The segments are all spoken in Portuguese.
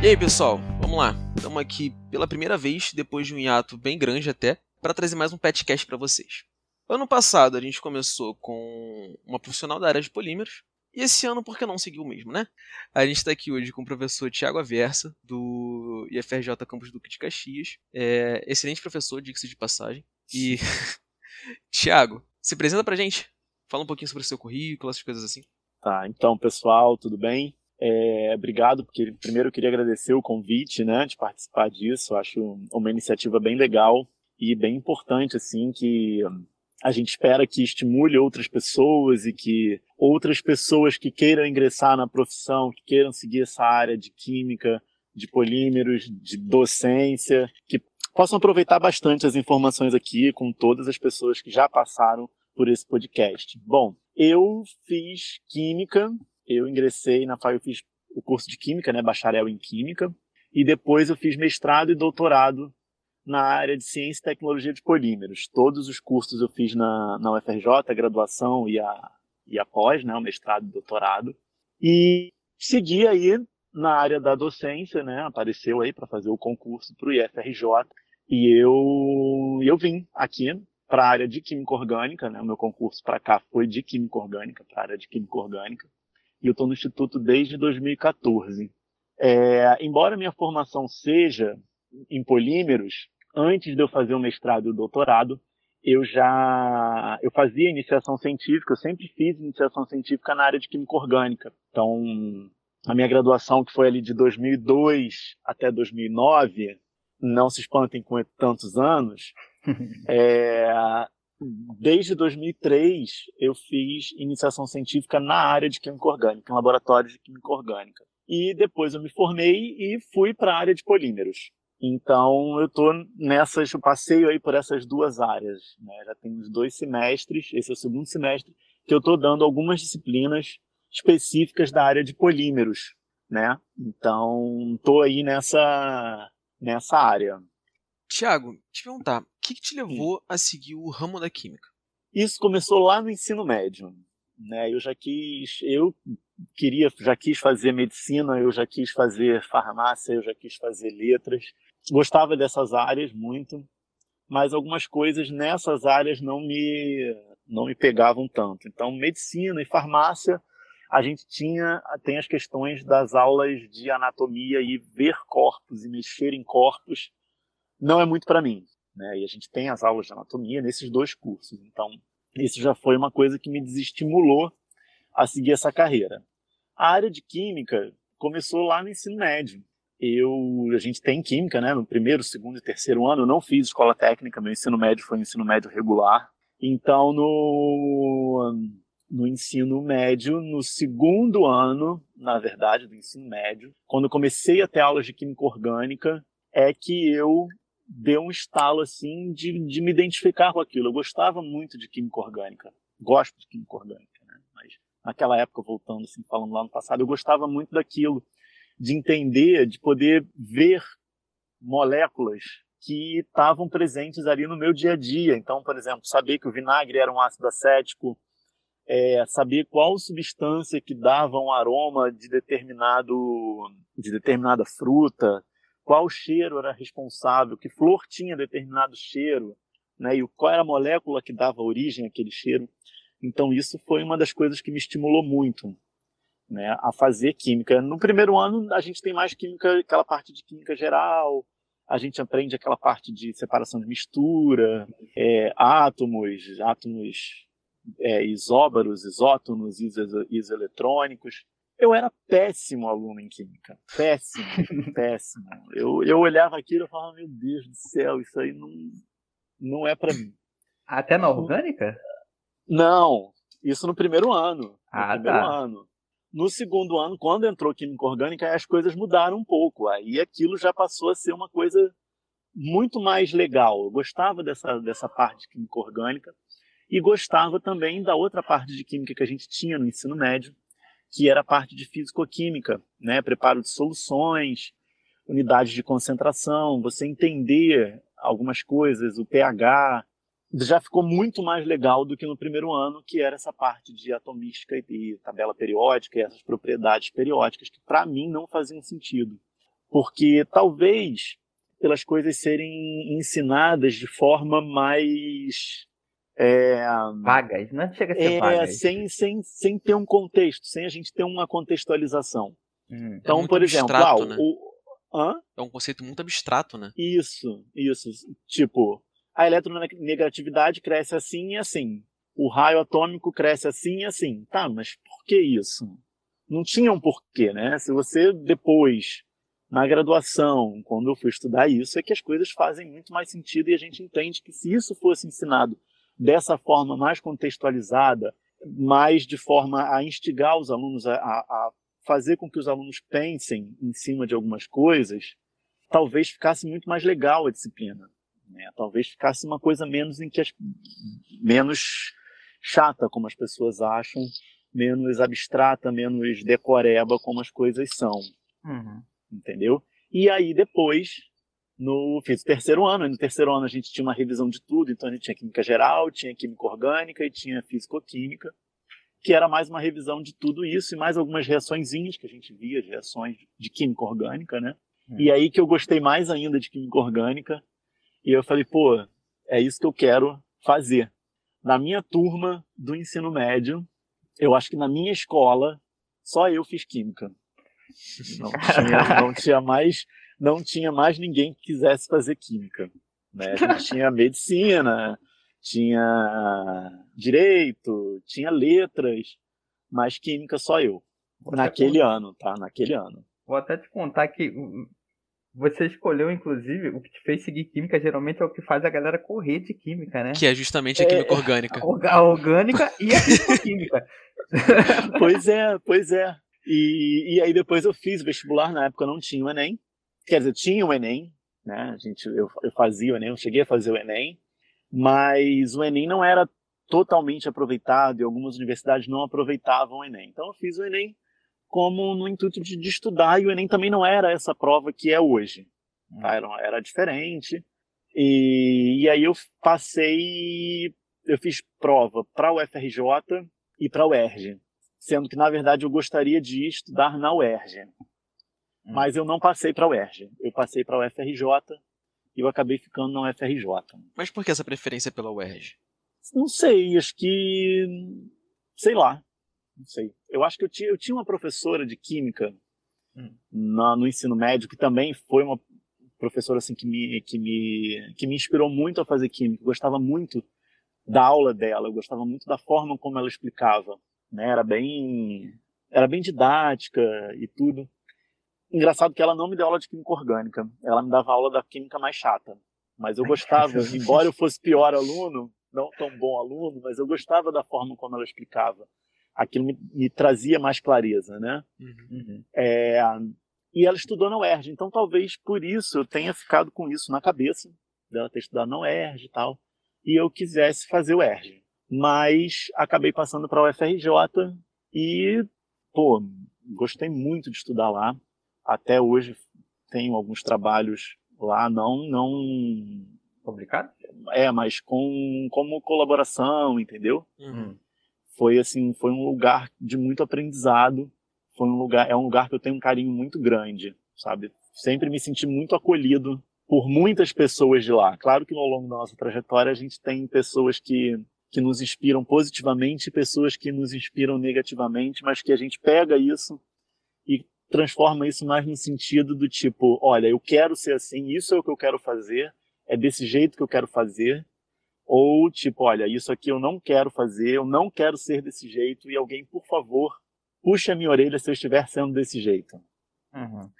E aí, pessoal, vamos lá. Estamos aqui pela primeira vez, depois de um hiato bem grande até, para trazer mais um petcast para vocês. Ano passado a gente começou com uma profissional da área de polímeros, e esse ano, por que não seguir o mesmo, né? A gente está aqui hoje com o professor Tiago Aversa, do IFRJ Campus Duque de Caxias. É, excelente professor, diga-se de passagem. E, Tiago, se apresenta pra gente. Fala um pouquinho sobre o seu currículo, essas coisas assim. Tá, então, pessoal, tudo bem? É, obrigado, porque primeiro eu queria agradecer o convite, né, de participar disso. Acho uma iniciativa bem legal e bem importante, assim, que a gente espera que estimule outras pessoas e que outras pessoas que queiram ingressar na profissão, que queiram seguir essa área de química, de polímeros, de docência, que possam aproveitar bastante as informações aqui com todas as pessoas que já passaram por esse podcast. Bom, eu fiz química eu ingressei na FAI, eu fiz o curso de Química, né, bacharel em Química, e depois eu fiz mestrado e doutorado na área de Ciência e Tecnologia de Polímeros. Todos os cursos eu fiz na, na UFRJ, a graduação e a, e a pós, né, o mestrado e doutorado. E segui aí na área da docência, né, apareceu aí para fazer o concurso para o IFRJ, e eu, eu vim aqui para a área de Química Orgânica, né, o meu concurso para cá foi de Química Orgânica, para a área de Química Orgânica e eu estou no Instituto desde 2014. É, embora minha formação seja em polímeros, antes de eu fazer o mestrado e o doutorado, eu já eu fazia iniciação científica, eu sempre fiz iniciação científica na área de química orgânica. Então, a minha graduação, que foi ali de 2002 até 2009, não se espantem com tantos anos, é, desde 2003 eu fiz iniciação científica na área de química orgânica, em laboratório de química orgânica. E depois eu me formei e fui para a área de polímeros. Então eu estou nessas, eu passeio aí por essas duas áreas. Né? Já tem uns dois semestres, esse é o segundo semestre, que eu estou dando algumas disciplinas específicas da área de polímeros, né? Então estou aí nessa nessa área. Tiago, te perguntar, o que, que te levou hum. a seguir o ramo da química? Isso começou lá no ensino médio. Né? Eu já quis, eu queria, já quis fazer medicina, eu já quis fazer farmácia, eu já quis fazer letras. Gostava dessas áreas muito, mas algumas coisas nessas áreas não me não me pegavam tanto. Então, medicina e farmácia, a gente tinha tem as questões das aulas de anatomia e ver corpos e mexer em corpos não é muito para mim. Né? E a gente tem as aulas de anatomia nesses dois cursos. Então, isso já foi uma coisa que me desestimulou a seguir essa carreira. A área de química começou lá no ensino médio. Eu, a gente tem química, né? No primeiro, segundo e terceiro ano, eu não fiz escola técnica, meu ensino médio foi um ensino médio regular. Então, no, no ensino médio, no segundo ano, na verdade, do ensino médio, quando comecei a ter aulas de química orgânica, é que eu deu um estalo assim de, de me identificar com aquilo. Eu gostava muito de química orgânica, gosto de química orgânica, né? mas naquela época, voltando assim, falando lá no passado, eu gostava muito daquilo, de entender, de poder ver moléculas que estavam presentes ali no meu dia a dia. Então, por exemplo, saber que o vinagre era um ácido acético, é, saber qual substância que dava um aroma de determinado de determinada fruta, qual cheiro era responsável, que flor tinha determinado cheiro, né, e qual era a molécula que dava origem àquele cheiro. Então isso foi uma das coisas que me estimulou muito, né, a fazer química. No primeiro ano a gente tem mais química, aquela parte de química geral, a gente aprende aquela parte de separação de mistura, é, átomos, átomos é, isóbaros, isótonos, isoeletrônicos. Eu era péssimo aluno em química. Péssimo, péssimo. Eu, eu olhava aquilo e falava, meu Deus do céu, isso aí não, não é para mim. Até na orgânica? Não, isso no primeiro ano. No ah, primeiro tá. ano. No segundo ano, quando entrou química orgânica, as coisas mudaram um pouco. Aí aquilo já passou a ser uma coisa muito mais legal. Eu gostava dessa, dessa parte de química orgânica e gostava também da outra parte de química que a gente tinha no ensino médio, que era a parte de físico-química, né? preparo de soluções, unidades de concentração, você entender algumas coisas, o pH, já ficou muito mais legal do que no primeiro ano, que era essa parte de atomística e tabela periódica e essas propriedades periódicas que para mim não faziam sentido. Porque talvez pelas coisas serem ensinadas de forma mais é, vagas, não chega a ser é, vagas. Sem, sem, sem ter um contexto, sem a gente ter uma contextualização. Hum, então, é por exemplo, abstrato, ah, né? o, hã? é um conceito muito abstrato, né? Isso, isso. Tipo, a eletronegatividade cresce assim e assim. O raio atômico cresce assim e assim. Tá, mas por que isso? Não tinha um porquê, né? Se você depois, na graduação, quando eu fui estudar isso, é que as coisas fazem muito mais sentido e a gente entende que se isso fosse ensinado dessa forma mais contextualizada, mais de forma a instigar os alunos a, a fazer com que os alunos pensem em cima de algumas coisas, talvez ficasse muito mais legal a disciplina. Né? Talvez ficasse uma coisa menos em que as, menos chata, como as pessoas acham, menos abstrata, menos decoreba, como as coisas são. Uhum. Entendeu? E aí depois, no fiz o terceiro ano, e no terceiro ano a gente tinha uma revisão de tudo, então a gente tinha química geral, tinha química orgânica e tinha físico-química, que era mais uma revisão de tudo isso e mais algumas reaçõezinhas que a gente via, as reações de química orgânica, né? Uhum. E aí que eu gostei mais ainda de química orgânica, e eu falei, pô, é isso que eu quero fazer. Na minha turma do ensino médio, eu acho que na minha escola, só eu fiz química. Não tinha, não tinha mais, não tinha mais ninguém que quisesse fazer química. Né? A gente tinha medicina, tinha direito, tinha letras, mas química só eu. Vou Naquele ano, tá? Naquele ano. Vou até te contar que você escolheu, inclusive, o que te fez seguir química geralmente é o que faz a galera correr de química, né? Que é justamente a química é, orgânica. A orgânica e a química. pois é, pois é. E, e aí depois eu fiz vestibular, na época não tinha o Enem. Quer dizer, tinha o Enem, né? A gente, eu, eu fazia o Enem, eu cheguei a fazer o Enem, mas o Enem não era totalmente aproveitado e algumas universidades não aproveitavam o Enem. Então eu fiz o Enem como no intuito de, de, estudar, e o Enem também não era essa prova que é hoje. Tá? Era, era diferente. E, e aí eu passei, eu fiz prova para o FRJ e para o UERJ, sendo que na verdade eu gostaria de estudar na UERJ. Hum. Mas eu não passei para a UERJ, eu passei para o FRJ e eu acabei ficando na UFRJ. Mas por que essa preferência pela UERJ? Não sei, acho que. Sei lá. Não sei. Eu acho que eu tinha, eu tinha uma professora de química hum. na, no ensino médio que também foi uma professora assim que me, que me, que me inspirou muito a fazer química. Eu gostava muito da aula dela, eu gostava muito da forma como ela explicava. Né? Era bem era bem didática e tudo. Engraçado que ela não me deu aula de química orgânica, ela me dava aula da química mais chata. Mas eu gostava, embora eu fosse pior aluno, não tão bom aluno, mas eu gostava da forma como ela explicava aquilo me, me trazia mais clareza, né? Uhum. É, e ela estudou na UERJ, então talvez por isso eu tenha ficado com isso na cabeça, dela ter estudado na UERJ e tal, e eu quisesse fazer o UERJ. Mas acabei passando para a UFRJ e, pô, gostei muito de estudar lá. Até hoje tenho alguns trabalhos lá, não, não publicados? É, mas com como colaboração, entendeu? Uhum foi assim, foi um lugar de muito aprendizado, foi um lugar, é um lugar que eu tenho um carinho muito grande, sabe? Sempre me senti muito acolhido por muitas pessoas de lá. Claro que ao longo da nossa trajetória a gente tem pessoas que que nos inspiram positivamente, pessoas que nos inspiram negativamente, mas que a gente pega isso e transforma isso mais no sentido do tipo, olha, eu quero ser assim, isso é o que eu quero fazer, é desse jeito que eu quero fazer, ou tipo, olha, isso aqui eu não quero fazer, eu não quero ser desse jeito, e alguém, por favor, puxe a minha orelha se eu estiver sendo desse jeito. Uhum.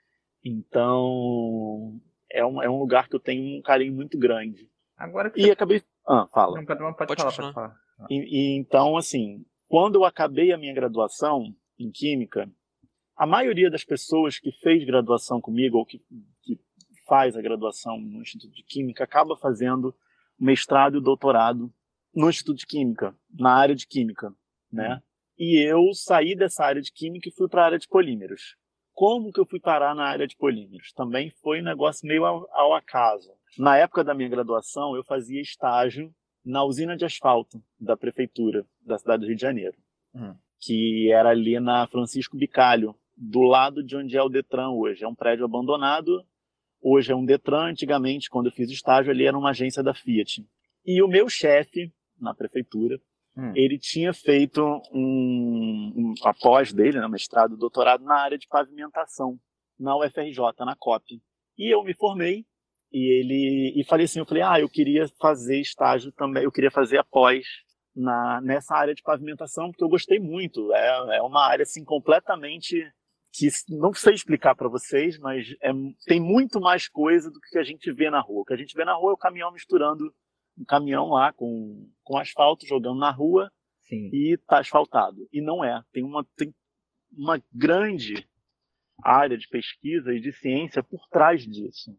Então, é um, é um lugar que eu tenho um carinho muito grande. Agora e você... acabei. Ah, fala. Não, pode, pode, pode falar, pode falar. E, e, então, assim, quando eu acabei a minha graduação em Química, a maioria das pessoas que fez graduação comigo, ou que, que faz a graduação no Instituto de Química, acaba fazendo mestrado e doutorado no Instituto de Química, na área de Química, né? Hum. E eu saí dessa área de Química e fui para a área de polímeros. Como que eu fui parar na área de polímeros? Também foi um negócio meio ao, ao acaso. Na época da minha graduação, eu fazia estágio na usina de asfalto da prefeitura da cidade do Rio de Janeiro, hum. que era ali na Francisco Bicalho, do lado de onde é o Detran hoje. É um prédio abandonado, hoje é um Detran. Antigamente, quando eu fiz estágio, ali era uma agência da Fiat. E o meu chefe, na prefeitura, hum. ele tinha feito um, um após dele, né, mestrado, doutorado na área de pavimentação, na UFRJ, na COP. E eu me formei e ele e falei assim, eu falei, ah, eu queria fazer estágio também, eu queria fazer após na nessa área de pavimentação porque eu gostei muito. É, é uma área assim completamente que não sei explicar para vocês, mas é, tem muito mais coisa do que a gente vê na rua. O que a gente vê na rua é o caminhão misturando um caminhão lá com, com asfalto, jogando na rua Sim. e tá asfaltado. E não é. Tem uma, tem uma grande área de pesquisa e de ciência por trás disso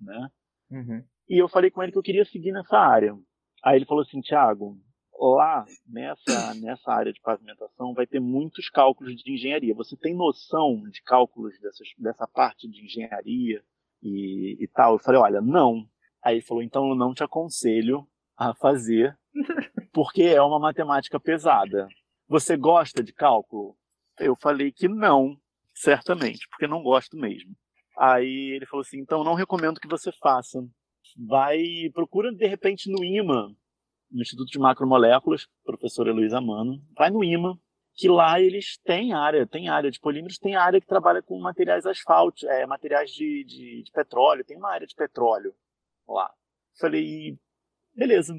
né? Uhum. E eu falei com ele que eu queria seguir nessa área. Aí ele falou assim, Tiago, lá nessa, nessa área de pavimentação vai ter muitos cálculos de engenharia. Você tem noção de cálculos dessas, dessa parte de engenharia e, e tal? Eu falei, olha, não. Aí ele falou, então eu não te aconselho a fazer, porque é uma matemática pesada. Você gosta de cálculo? Eu falei que não, certamente, porque não gosto mesmo. Aí ele falou assim: então não recomendo que você faça. Vai, procura de repente no IMA, no Instituto de Macromoléculas, professora Luísa Mano, vai no IMA, que lá eles têm área, tem área de polímeros, tem área que trabalha com materiais asfalto, é, materiais de, de, de petróleo, tem uma área de petróleo lá. Falei, beleza.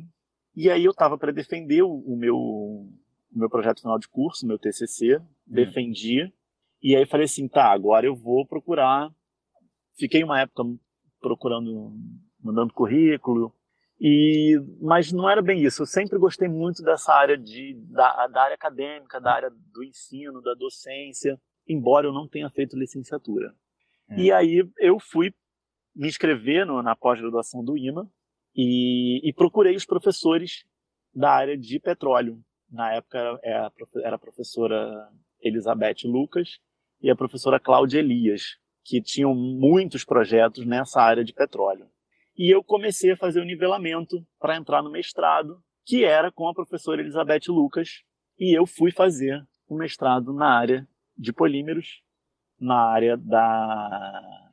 E aí eu estava para defender o, o, meu, o meu projeto final de curso, meu TCC, hum. defendi, e aí falei assim, tá, agora eu vou procurar Fiquei uma época procurando, mandando currículo, e mas não era bem isso. Eu sempre gostei muito dessa área de da, da área acadêmica, da área do ensino, da docência, embora eu não tenha feito licenciatura. É. E aí eu fui me inscrever no, na pós-graduação do IMA e, e, procurei os professores da área de petróleo. Na época era, era a professora Elizabeth Lucas e a professora Cláudia Elias que tinham muitos projetos nessa área de petróleo. E eu comecei a fazer o nivelamento para entrar no mestrado, que era com a professora Elizabeth Lucas, e eu fui fazer o um mestrado na área de polímeros, na área da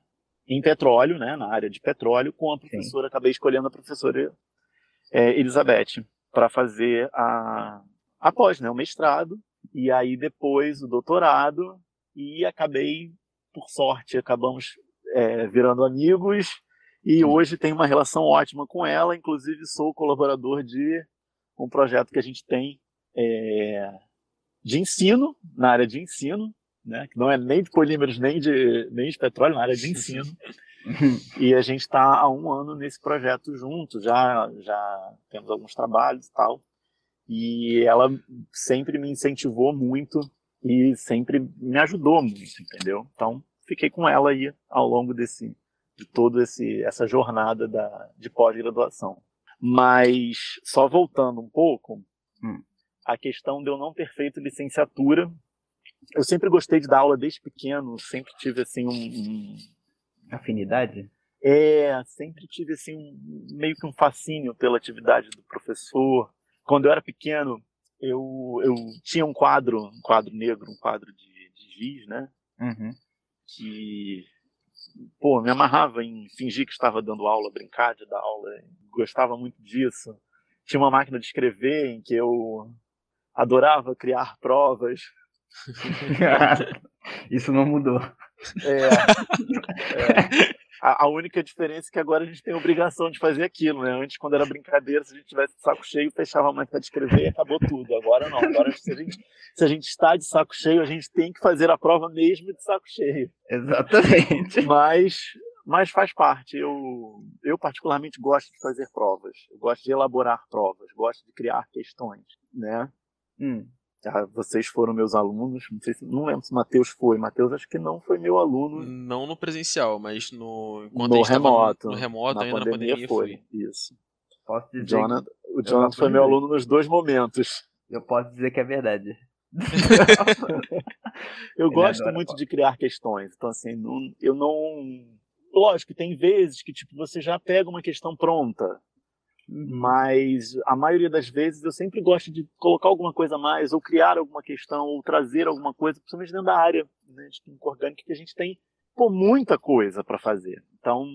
em petróleo, né, na área de petróleo, com a professora, Sim. acabei escolhendo a professora é, Elizabeth para fazer a após, né, o mestrado e aí depois o doutorado e acabei por sorte, acabamos é, virando amigos e hoje tenho uma relação ótima com ela. Inclusive, sou colaborador de um projeto que a gente tem é, de ensino, na área de ensino, né, que não é nem de polímeros nem de, nem de petróleo, na área de ensino. e a gente está há um ano nesse projeto junto, já, já temos alguns trabalhos e tal. E ela sempre me incentivou muito e sempre me ajudou muito, entendeu? Então, fiquei com ela aí ao longo desse de toda essa jornada da, de pós-graduação. Mas, só voltando um pouco, hum. a questão de eu não ter feito licenciatura, eu sempre gostei de dar aula desde pequeno, sempre tive assim um, um... afinidade. É, sempre tive assim um, meio que um fascínio pela atividade do professor. Quando eu era pequeno, eu, eu tinha um quadro, um quadro negro, um quadro de, de giz, né? Uhum. Que, pô, me amarrava em fingir que estava dando aula, brincar de dar aula, gostava muito disso. Tinha uma máquina de escrever em que eu adorava criar provas. Isso não mudou. É, é. A, a, única diferença é que agora a gente tem a obrigação de fazer aquilo, né? Antes, quando era brincadeira, se a gente tivesse de saco cheio, fechava a máquina de escrever e acabou tudo. Agora não. Agora, se a, gente, se a gente está de saco cheio, a gente tem que fazer a prova mesmo de saco cheio. Exatamente. Mas, mas faz parte. Eu, eu particularmente gosto de fazer provas. Eu gosto de elaborar provas. Gosto de criar questões, né? Hum. Ah, vocês foram meus alunos, não sei se não lembro se Matheus foi. Matheus acho que não foi meu aluno. Não no presencial, mas no no remoto. No, remoto na ainda pandemia na pandemia foi. foi. Isso. Posso dizer Jonathan, o Jonathan foi meu aluno nos dois momentos. Eu posso dizer que é verdade. eu Ele gosto muito de criar questões. Então assim, não, eu não lógico, tem vezes que tipo você já pega uma questão pronta Mas a maioria das vezes eu sempre gosto de colocar alguma coisa a mais, ou criar alguma questão, ou trazer alguma coisa, principalmente dentro da área né, de química orgânica, que a gente tem pô, muita coisa para fazer. Então,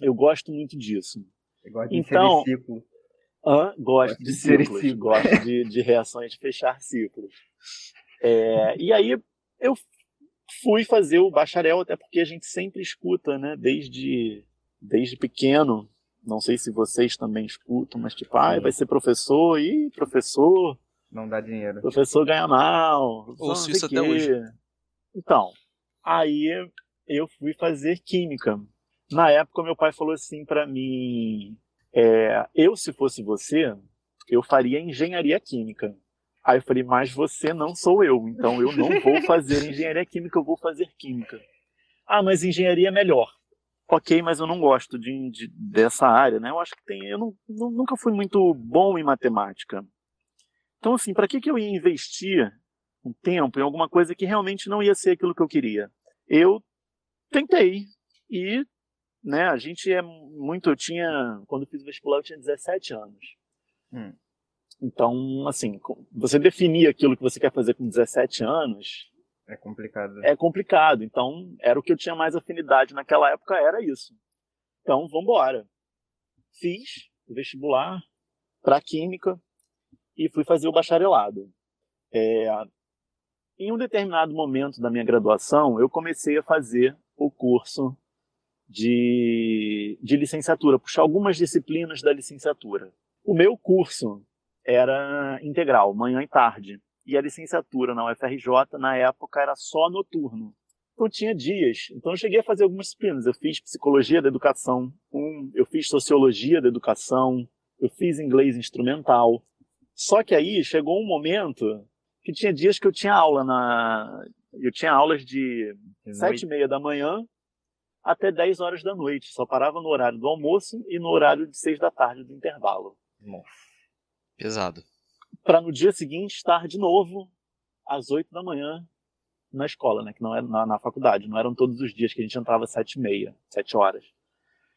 eu gosto muito disso. Eu gosto de então, ciclo. Hã? Gosto, de, de ciclos, ciclo. gosto de, de reações de fechar ciclos. É, e aí eu fui fazer o bacharel, até porque a gente sempre escuta, né, desde, desde pequeno, não sei se vocês também escutam, mas tipo, ah, vai ser professor, e professor... Não dá dinheiro. Professor ganha mal. Ouço isso até hoje. Então, aí eu fui fazer química. Na época, meu pai falou assim para mim: é, eu, se fosse você, eu faria engenharia química. Aí eu falei, mas você não sou eu, então eu não vou fazer engenharia química, eu vou fazer química. Ah, mas engenharia é melhor. Ok, mas eu não gosto de, de dessa área, né? Eu acho que tem, eu não, não, nunca fui muito bom em matemática. Então, assim, para que, que eu ia investir um tempo em alguma coisa que realmente não ia ser aquilo que eu queria? Eu tentei e, né? A gente é muito, eu tinha, quando eu fiz o vestibular, eu tinha 17 anos. Hum. Então, assim, você definir aquilo que você quer fazer com 17 anos. É complicado. É complicado. Então, era o que eu tinha mais afinidade naquela época, era isso. Então, vamos embora. Fiz o vestibular para Química e fui fazer o bacharelado. É, em um determinado momento da minha graduação, eu comecei a fazer o curso de, de licenciatura, puxar algumas disciplinas da licenciatura. O meu curso era integral, manhã e tarde. E a licenciatura na UFRJ, na época, era só noturno. Então tinha dias. Então eu cheguei a fazer algumas disciplinas. Eu fiz psicologia da educação, um, eu fiz sociologia da educação, eu fiz inglês instrumental. Só que aí chegou um momento que tinha dias que eu tinha aula na. Eu tinha aulas de sete e meia da manhã até 10 horas da noite. Só parava no horário do almoço e no horário de seis da tarde do intervalo. Pesado. Para no dia seguinte estar de novo às 8 da manhã na escola, né? Que não era na, na faculdade. Não eram todos os dias que a gente entrava às 7 e meia, 7 horas.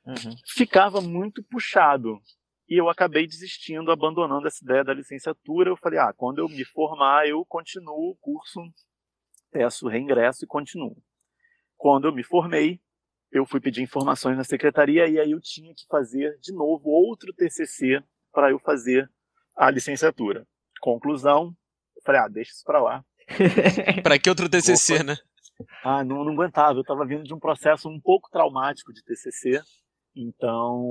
Uhum. Ficava muito puxado. E eu acabei desistindo, abandonando essa ideia da licenciatura. Eu falei, ah, quando eu me formar, eu continuo o curso, peço reingresso e continuo. Quando eu me formei, eu fui pedir informações na secretaria e aí eu tinha que fazer de novo outro TCC para eu fazer a licenciatura. Conclusão, eu falei, ah, deixa isso para lá. para que outro TCC, né? Ah, não, não aguentava. Eu estava vindo de um processo um pouco traumático de TCC, então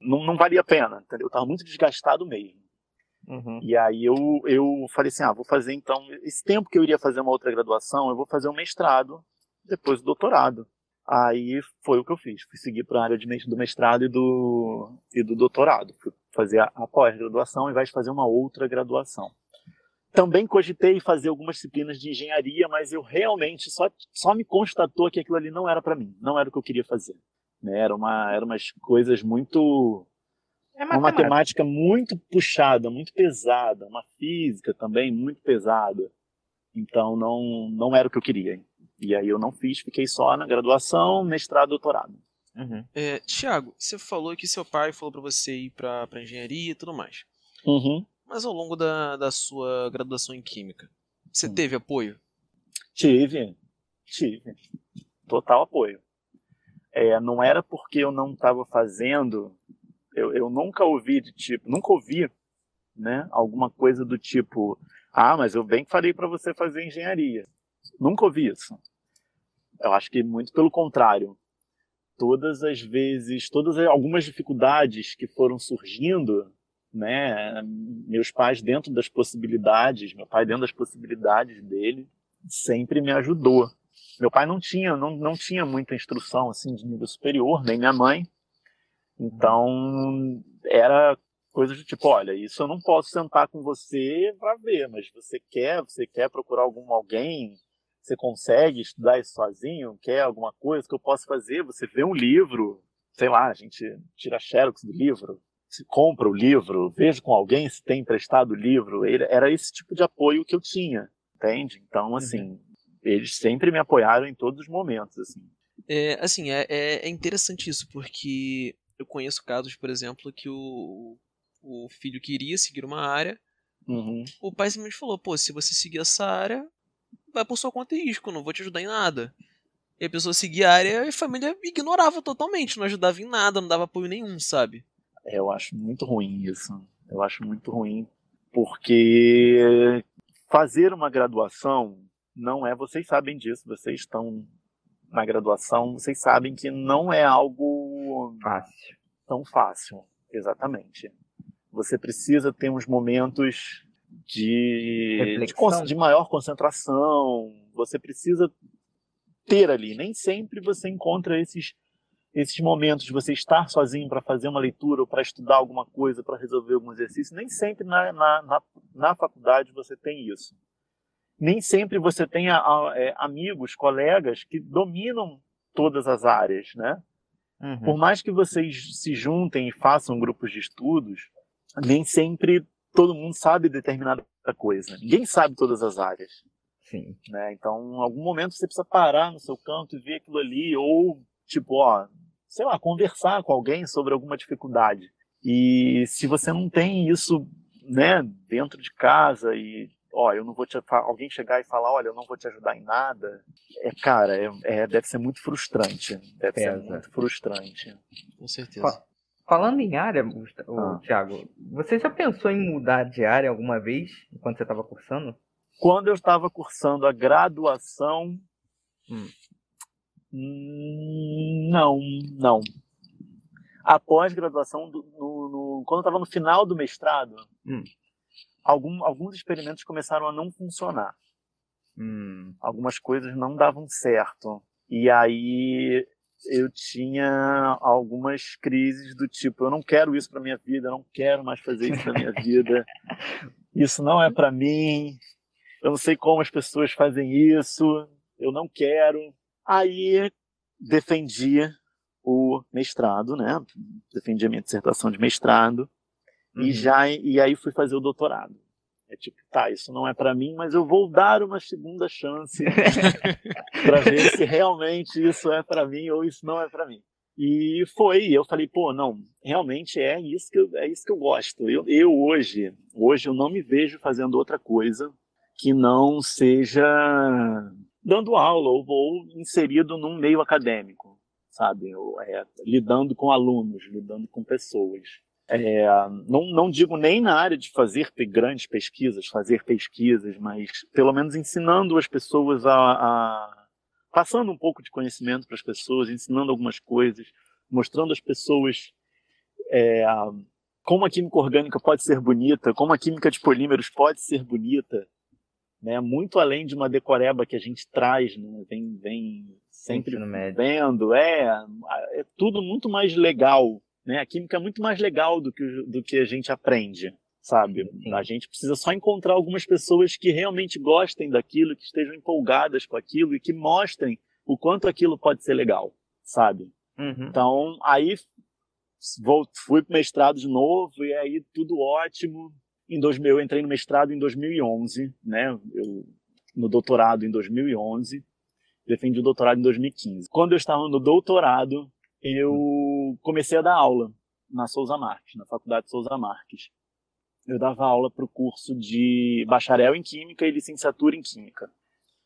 não, não valia a pena. Entendeu? Eu estava muito desgastado mesmo. Uhum. E aí eu, eu falei assim, ah, vou fazer então, esse tempo que eu iria fazer uma outra graduação, eu vou fazer um mestrado, depois o doutorado. Aí foi o que eu fiz, fui seguir para a área de, do mestrado e do, e do doutorado. Fui fazer a, a pós-graduação ao invés de fazer uma outra graduação. Também cogitei fazer algumas disciplinas de engenharia, mas eu realmente só, só me constatou que aquilo ali não era para mim, não era o que eu queria fazer. Né? Era, uma, era umas coisas muito. É matemática. Uma matemática muito puxada, muito pesada, uma física também muito pesada. Então não, não era o que eu queria. E aí eu não fiz, fiquei só na graduação, mestrado, doutorado. Uhum. É, Tiago, você falou que seu pai falou para você ir para engenharia e tudo mais. Uhum. Mas ao longo da, da sua graduação em Química, você uhum. teve apoio? Tive, tive. Total apoio. É, não era porque eu não estava fazendo, eu, eu nunca ouvi de tipo, nunca ouvi né, alguma coisa do tipo, ah, mas eu bem que falei para você fazer engenharia. Nunca ouvi isso. Eu acho que muito pelo contrário todas as vezes, todas algumas dificuldades que foram surgindo, né, meus pais dentro das possibilidades, meu pai dentro das possibilidades dele, sempre me ajudou. Meu pai não tinha, não, não tinha muita instrução assim de nível superior, nem minha mãe. Então, era coisa de tipo, olha, isso eu não posso sentar com você para ver, mas você quer, você quer procurar algum alguém você consegue estudar isso sozinho? Quer alguma coisa que eu possa fazer? Você vê um livro, sei lá, a gente tira xerox do livro, se compra o livro, veja com alguém se tem emprestado o livro. Era esse tipo de apoio que eu tinha, entende? Então, uhum. assim, uhum. eles sempre me apoiaram em todos os momentos, assim. É, assim, é, é, é interessante isso, porque Eu conheço casos, por exemplo, que o, o filho queria seguir uma área, Uhum. o pai simplesmente falou: pô, se você seguir essa área, vai por sua conta e risco, não vou te ajudar em nada. E a pessoa seguia a área e a família ignorava totalmente, não ajudava em nada, não dava apoio nenhum, sabe? É, eu acho muito ruim isso. Eu acho muito ruim, porque fazer uma graduação não é. Vocês sabem disso, vocês estão na graduação, vocês sabem que não é algo Fácil. tão fácil. Exatamente. Você precisa ter uns momentos de, de, de maior concentração. Você precisa ter ali. Nem sempre você encontra esses esses momentos de você estar sozinho para fazer uma leitura ou para estudar alguma coisa, para resolver algum exercício. Nem sempre na, na, na, na faculdade você tem isso. Nem sempre você tem a- a- é, amigos, colegas que dominam todas as áreas, né? Uhum. Por mais que vocês se juntem e façam grupos de estudos, nem sempre todo mundo sabe determinada coisa. Ninguém sabe todas as áreas. Sim. Né? Então, em algum momento você precisa parar no seu canto e ver aquilo ali, ou, tipo, ó, sei lá, conversar com alguém sobre alguma dificuldade. E se você não tem isso, né, dentro de casa e, ó, eu não vou te. Alguém chegar e falar, olha, eu não vou te ajudar em nada, é, cara, é, é- deve ser muito frustrante. Deve Pesa. ser muito frustrante. Com certeza. Falando em área, Gusta- ô, Ah. Thiago, você já pensou em mudar de área alguma vez enquanto você estava cursando? Quando eu estava cursando a graduação. Hum. hum, Não, não. A pós-graduação, do- no, no- quando eu estava no final do mestrado, Hum. algum- alguns experimentos começaram a não funcionar. Hum, Algumas coisas não davam certo. E aí eu tinha algumas crises do tipo: eu não quero isso para minha vida, eu não quero mais fazer isso na minha vida. Isso não é para mim. Eu não sei como as pessoas fazem isso. Eu não quero. Aí defendi o mestrado, né? Defendi a minha dissertação de mestrado uhum. e já e aí fui fazer o doutorado. É tipo, tá, isso não é para mim, mas eu vou dar uma segunda chance para ver se realmente isso é para mim ou isso não é para mim. E foi, eu falei, pô, não, realmente é isso que eu, é isso que eu gosto. Eu, eu hoje, hoje eu não me vejo fazendo outra coisa que não seja dando aula ou, ou inserido num meio acadêmico, sabe? É, lidando com alunos, lidando com pessoas. É, não, não digo nem na área de fazer grandes pesquisas, fazer pesquisas, mas pelo menos ensinando as pessoas a, a passando um pouco de conhecimento para as pessoas, ensinando algumas coisas, mostrando às pessoas é, como a química orgânica pode ser bonita, como a química de polímeros pode ser bonita, né? Muito além de uma decoreba que a gente traz, né? Vem, vem sempre vendo, é, é tudo muito mais legal, né? A química é muito mais legal do que, do que a gente aprende, sabe? Sim. A gente precisa só encontrar algumas pessoas que realmente gostem daquilo, que estejam empolgadas com aquilo e que mostrem o quanto aquilo pode ser legal, sabe? Uhum. Então, aí vou, fui pro mestrado de novo e aí tudo ótimo. Em 2000, eu entrei no mestrado em 2011, né? Eu, no doutorado em 2011, defendi o doutorado em 2015. Quando eu estava no doutorado, eu comecei a dar aula na Souza Marques, na Faculdade de Souza Marques. Eu dava aula para o curso de bacharel em Química e licenciatura em Química.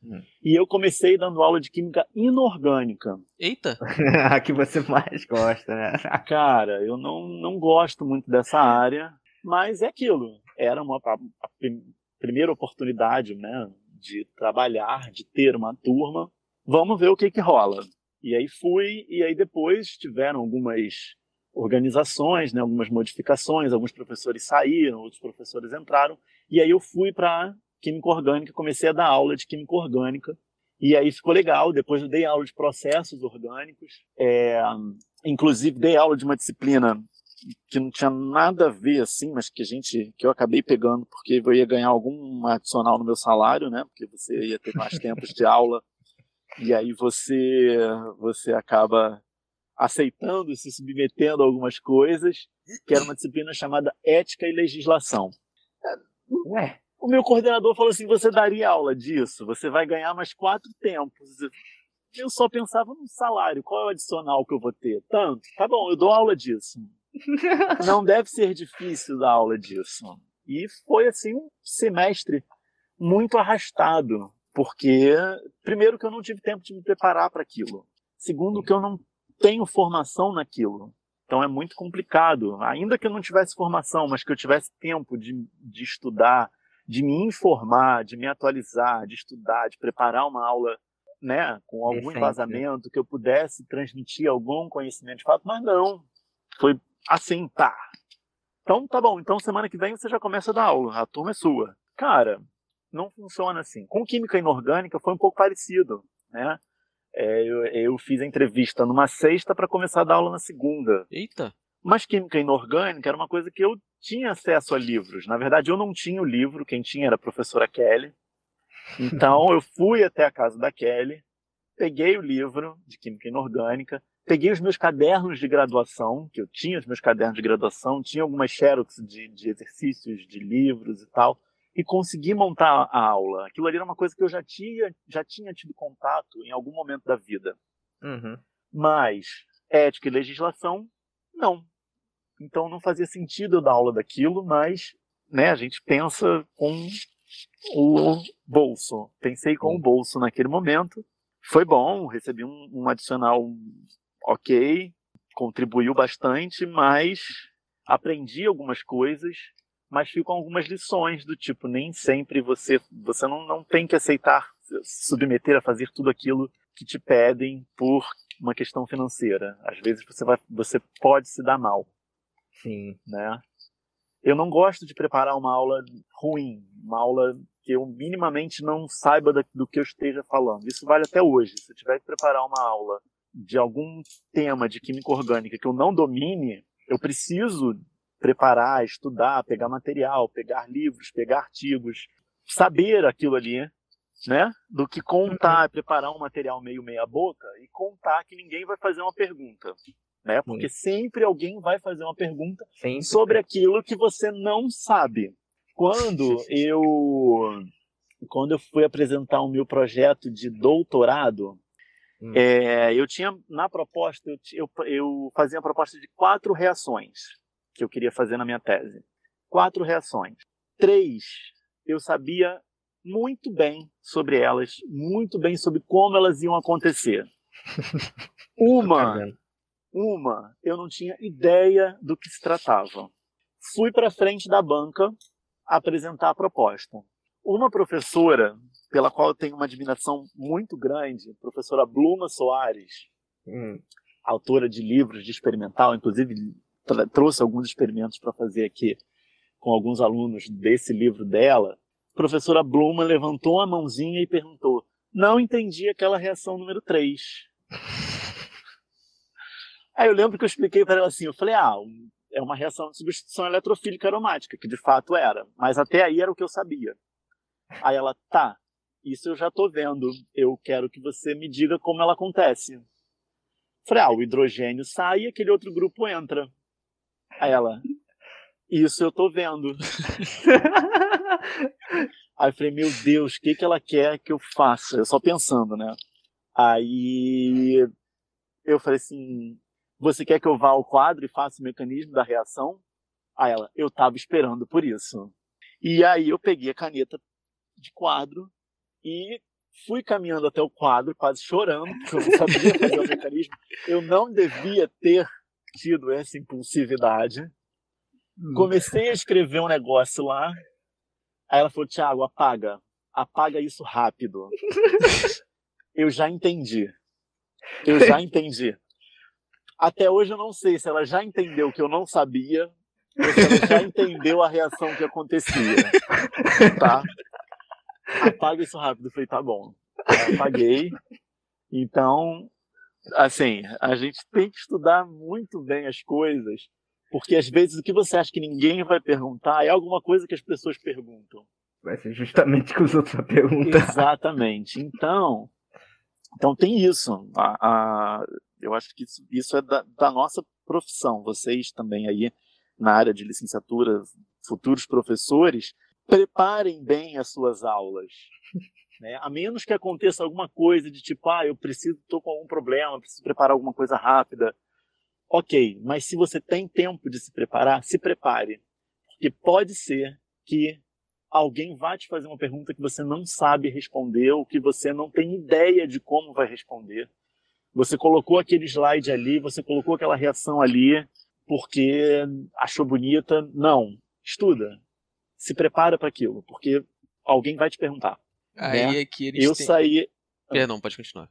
Hum. E eu comecei dando aula de Química inorgânica. Eita! a que você mais gosta, né? Cara, eu não, não gosto muito dessa área, mas é aquilo. Era uma a, a prim- primeira oportunidade, né, de trabalhar, de ter uma turma. Vamos ver o que que rola. E aí fui, e aí depois tiveram algumas organizações, né, algumas modificações, alguns professores saíram, outros professores entraram, e aí eu fui para química orgânica, comecei a dar aula de química orgânica, e aí ficou legal. Depois eu dei aula de processos orgânicos, é, inclusive dei aula de uma disciplina que não tinha nada a ver assim, mas que a gente que eu acabei pegando porque eu ia ganhar algum adicional no meu salário, né? Porque você ia ter mais tempos de aula e aí você você acaba aceitando se submetendo a algumas coisas, que era uma disciplina chamada ética e legislação. Ué, O meu coordenador falou assim: você daria aula disso, você vai ganhar mais quatro tempos. eu só pensava no salário, qual é o adicional que eu vou ter? Tanto, tá bom, eu dou aula disso. Não deve ser difícil dar aula disso. E foi assim um semestre muito arrastado, porque primeiro que eu não tive tempo de me preparar para aquilo. Segundo que eu não tenho formação naquilo. Então é muito complicado. Ainda que eu não tivesse formação, mas que eu tivesse tempo de, de estudar, de me informar, de me atualizar, de estudar, de preparar uma aula né, com algum Recente. embasamento, que eu pudesse transmitir algum conhecimento de fato, mas não. Foi assim, tá. Então tá bom, então semana que vem você já começa a dar aula, a turma é sua. Cara, não funciona assim. Com química inorgânica foi um pouco parecido, né? É, eu, eu, fiz a entrevista numa sexta para começar a dar aula na segunda. Eita! Mas química inorgânica era uma coisa que eu tinha acesso a livros. Na verdade, eu não tinha o livro, quem tinha era a professora Kelly. Então, eu fui até a casa da Kelly, peguei o livro de química inorgânica, peguei os meus cadernos de graduação, que eu tinha os meus cadernos de graduação, tinha algumas xerox de, de exercícios, de livros e tal e conseguir montar a aula. Aquilo ali era uma coisa que eu já tinha, já tinha tido contato em algum momento da vida. Uhum. Mas ética e legislação, não. Então não fazia sentido eu dar aula daquilo, mas né, a gente pensa com o bolso. Pensei com o bolso naquele momento. Foi bom, recebi um, um adicional ok, contribuiu bastante, mas aprendi algumas coisas mas ficam algumas lições do tipo, nem sempre você você não, não tem que aceitar se submeter a fazer tudo aquilo que te pedem por uma questão financeira. Às vezes você vai você pode se dar mal. Sim, né? Eu não gosto de preparar uma aula ruim, uma aula que eu minimamente não saiba do que eu esteja falando. Isso vale até hoje. Se eu tiver que preparar uma aula de algum tema de química orgânica que eu não domine, eu preciso preparar, estudar, pegar material, pegar livros, pegar artigos, saber aquilo ali, né? Do que contar, uhum. preparar um material meio meia boca e contar que ninguém vai fazer uma pergunta, né? Porque sempre alguém vai fazer uma pergunta sempre. sobre aquilo que você não sabe. Quando eu quando eu fui apresentar o meu projeto de doutorado, hum. é, eu tinha na proposta eu, eu fazia a proposta de quatro reações que eu queria fazer na minha tese. Quatro reações. Três, eu sabia muito bem sobre elas, muito bem sobre como elas iam acontecer. Uma, uma, eu não tinha ideia do que se tratava. Fui para frente da banca apresentar a proposta. Uma professora, pela qual eu tenho uma admiração muito grande, professora Bluma Soares, hum. autora de livros de experimental, inclusive trouxe alguns experimentos para fazer aqui com alguns alunos desse livro dela, a professora Bluma levantou a mãozinha e perguntou: Não entendi aquela reação número 3. Aí eu lembro que eu expliquei para ela assim: eu falei, ah, é uma reação de substituição eletrofílica aromática, que de fato era, mas até aí era o que eu sabia. Aí ela, tá, isso eu já estou vendo, eu quero que você me diga como ela acontece. falei, ah, o hidrogênio sai e aquele outro grupo entra. Ela, isso eu tô vendo. Aí eu falei, meu Deus, o que, que ela quer que eu faça? Eu só pensando, né? Aí eu falei assim, você quer que eu vá ao quadro e faça o mecanismo da reação? Aí ela, eu tava esperando por isso. E aí eu peguei a caneta de quadro e fui caminhando até o quadro, quase chorando, porque eu não sabia fazer o mecanismo. Eu não devia ter tido essa impulsividade. Hum. Comecei a escrever um negócio lá. Aí ela falou: Tiago, apaga. Apaga isso rápido. eu já entendi. Eu já entendi. Até hoje eu não sei se ela já entendeu que eu não sabia ou se ela já entendeu a reação que acontecia. Tá? Apaga isso rápido. Eu falei: tá bom. apaguei. Então, assim, a gente tem que estudar muito bem as coisas, porque às vezes o que você acha que ninguém vai perguntar é alguma coisa que as pessoas perguntam. Vai ser justamente o que os outros vão perguntar. Exatamente. Então, então tem isso. A, a, eu acho que isso, isso é da, da nossa profissão. Vocês também aí na área de licenciatura, futuros professores, preparem bem as suas aulas. Né? A menos que aconteça alguma coisa de tipo, ah, eu preciso, estou com algum problema, preciso preparar alguma coisa rápida. Ok, mas se você tem tempo de se preparar, se prepare. Porque pode ser que alguém vá te fazer uma pergunta que você não sabe responder ou que você não tem ideia de como vai responder. Você colocou aquele slide ali, você colocou aquela reação ali porque achou bonita. Não, estuda. Se prepara para aquilo, porque alguém vai te perguntar. Aí né? é que eles Eu têm... saí, Perdão, pode continuar.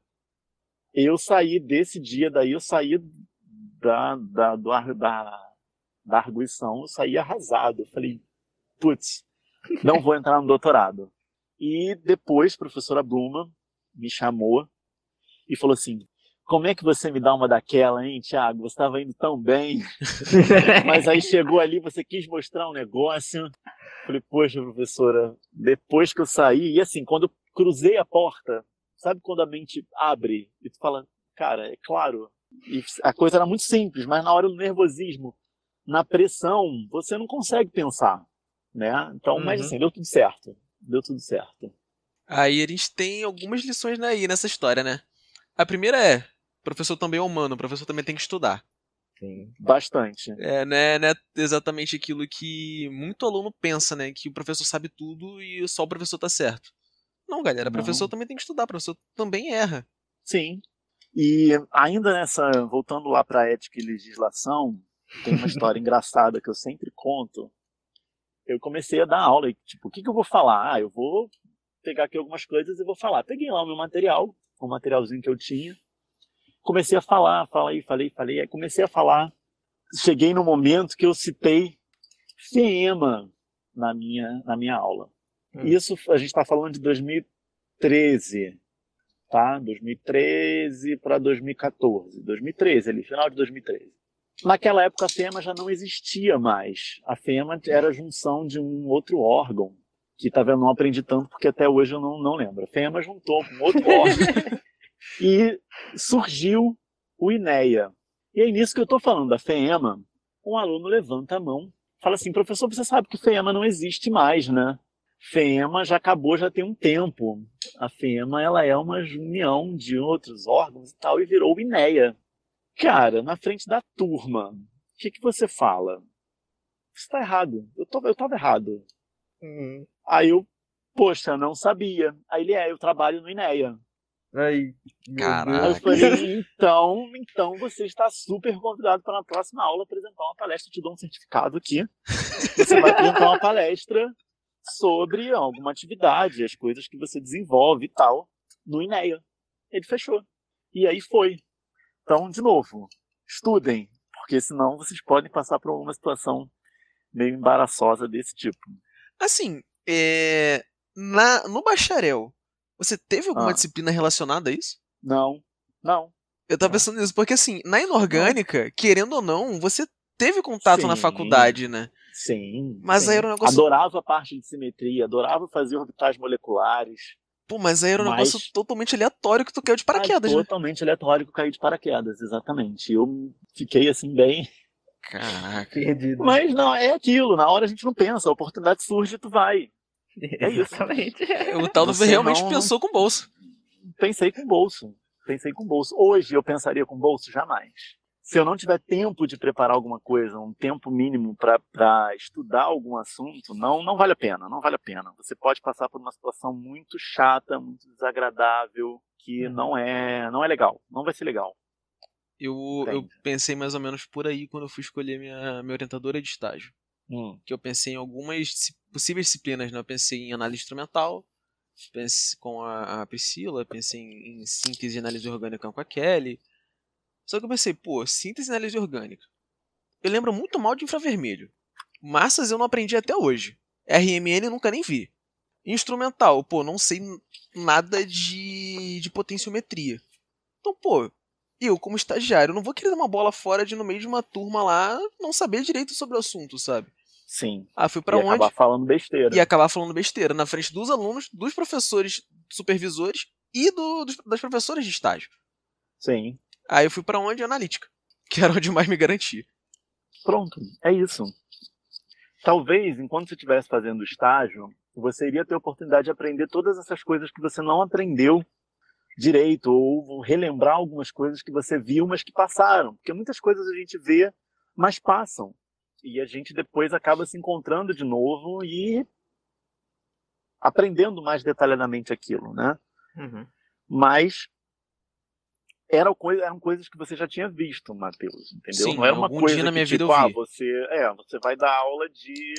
eu saí desse dia daí, eu saí da, da, do da, da arguição, eu saí arrasado. Eu falei, putz, não vou entrar no doutorado. E depois, a professora Bluma me chamou e falou assim, como é que você me dá uma daquela, hein, Thiago? Você estava indo tão bem, mas aí chegou ali, você quis mostrar um negócio. Falei, poxa, professora, depois que eu saí, e assim, quando eu cruzei a porta, sabe quando a mente abre e tu fala, cara, é claro. E a coisa era muito simples, mas na hora do nervosismo, na pressão, você não consegue pensar, né? Então, mas Uhum. assim, deu tudo certo. Deu tudo certo. Aí a gente tem algumas lições aí nessa história, né? A primeira é, o professor também é humano, o professor também tem que estudar. Sim. Bastante. É, né, né exatamente aquilo que muito aluno pensa, né? Que o professor sabe tudo e só o professor tá certo. Não, galera, o professor também tem que estudar, o professor também erra. Sim. E ainda nessa, voltando lá para ética e legislação, tem uma história engraçada que eu sempre conto. Eu comecei a dar aula e, tipo, o que, que eu vou falar? Ah, eu vou pegar aqui algumas coisas e vou falar. Peguei lá o meu material, o materialzinho que eu tinha. Comecei a falar, falei, falei, falei. Aí comecei a falar. Cheguei no momento que eu citei FEMA na minha, na minha aula. Hum. Isso a gente está falando de 2013 tá? 2013 para 2014. 2013, ali, final de 2013. Naquela época a FEMA já não existia mais. A FEMA era a junção de um outro órgão, que tá vendo, não aprendi tanto porque até hoje eu não, não lembro. A FEMA juntou com outro órgão e surgiu o INEA. E é nisso que eu estou falando da FEMA. Um aluno levanta a mão, fala assim, professor, você sabe que FEMA não existe mais, né? FEMA já acabou já tem um tempo. A FEMA ela é uma união de outros órgãos e tal e virou o INEA. Cara, na frente da turma, o que, que você fala? Você está errado. Eu, tô, eu tava errado. Hum. Aí eu, poxa, não sabia. Aí ele é, eu trabalho no INEA. Caraca. Aí eu falei, então, então você está super convidado para na próxima aula apresentar uma palestra. Eu te dou um certificado aqui. Você vai apresentar uma palestra sobre alguma atividade, as coisas que você desenvolve e tal, no INEA. Ele fechou. E aí foi. Então, de novo, estudem, porque senão vocês podem passar por uma situação meio embaraçosa desse tipo. Assim, é... Na... no bacharel, você teve alguma Ah. disciplina relacionada a isso? Não, não. Eu tava Não. pensando nisso, porque assim, na inorgânica, querendo ou não, você teve contato na Sim. faculdade, né? Sim. Mas sim. aí era um negócio- Adorava a parte de simetria, adorava fazer orbitais moleculares. Pô, mas aí era um Mas- negócio totalmente aleatório que tu caiu de paraquedas, Ah, né? Totalmente aleatório que eu caí de paraquedas, exatamente. Eu fiquei assim bem. Caraca. Perdido. Mas não, é aquilo, na hora a gente não pensa, a oportunidade surge e tu vai. É isso. Exatamente. O tal do Você realmente não- pensou com o bolso. Pensei com bolso. Pensei com bolso. Hoje eu pensaria com bolso? Jamais. Se eu não tiver tempo de preparar alguma coisa, um tempo mínimo para estudar algum assunto, não, não vale a pena, não vale a pena. Você pode passar por uma situação muito chata, muito desagradável, que Uhum. não é, não é legal, não vai ser legal. Eu, eu pensei mais ou menos por aí quando eu fui escolher minha, minha orientadora de estágio. Que eu pensei em algumas possíveis disciplinas, né? Eu pensei em análise instrumental, pensei com a, a Priscila, pensei em, em síntese e análise orgânica com a Kelly. Só que eu pensei, pô, síntese e análise orgânica. Eu lembro muito mal de infravermelho. Massas eu não aprendi até hoje. RMN eu nunca nem vi. Instrumental, pô, não sei nada de, de potenciometria. Então, pô, eu, como estagiário, não vou querer dar uma bola fora de no meio de uma turma lá não saber direito sobre o assunto, sabe? Sim. Ah, fui pra e onde? acabar falando besteira. E acabar falando besteira na frente dos alunos, dos professores supervisores e do, dos, das professoras de estágio. Sim. Aí eu fui pra onde? Analítica. Que era onde mais me garantia. Pronto, é isso. Talvez, enquanto você estivesse fazendo estágio, você iria ter a oportunidade de aprender todas essas coisas que você não aprendeu direito, ou relembrar algumas coisas que você viu, mas que passaram. Porque muitas coisas a gente vê, mas passam. E a gente depois acaba se encontrando de novo e aprendendo mais detalhadamente aquilo, né? Uhum. Mas eram, coisa, eram coisas que você já tinha visto, Matheus, entendeu? Sim, não era uma algum coisa dia na que, minha vida tipo, eu ah, vi. você, é, você vai dar aula de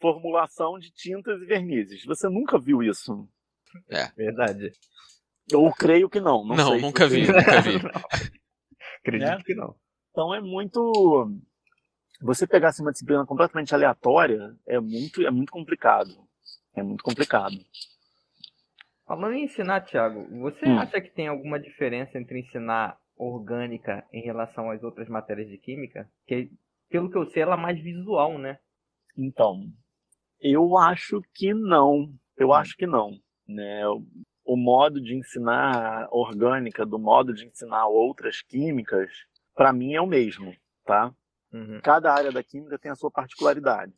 formulação de tintas e vernizes. Você nunca viu isso. Verdade. Eu creio que não. Não, Não, sei se nunca vi, nunca vi. Acredito Né? que não. Então é muito. Você pegar assim, uma disciplina completamente aleatória é muito, é muito complicado. É muito complicado. Falando em ensinar, Thiago, você Hum. acha que tem alguma diferença entre ensinar orgânica em relação às outras matérias de química? Que, pelo que eu sei, ela é mais visual, né? Então, eu acho que não. Eu acho que não. Né? O, o modo de ensinar orgânica do modo de ensinar outras químicas, para mim é o mesmo, tá? Uhum. Cada área da química tem a sua particularidade.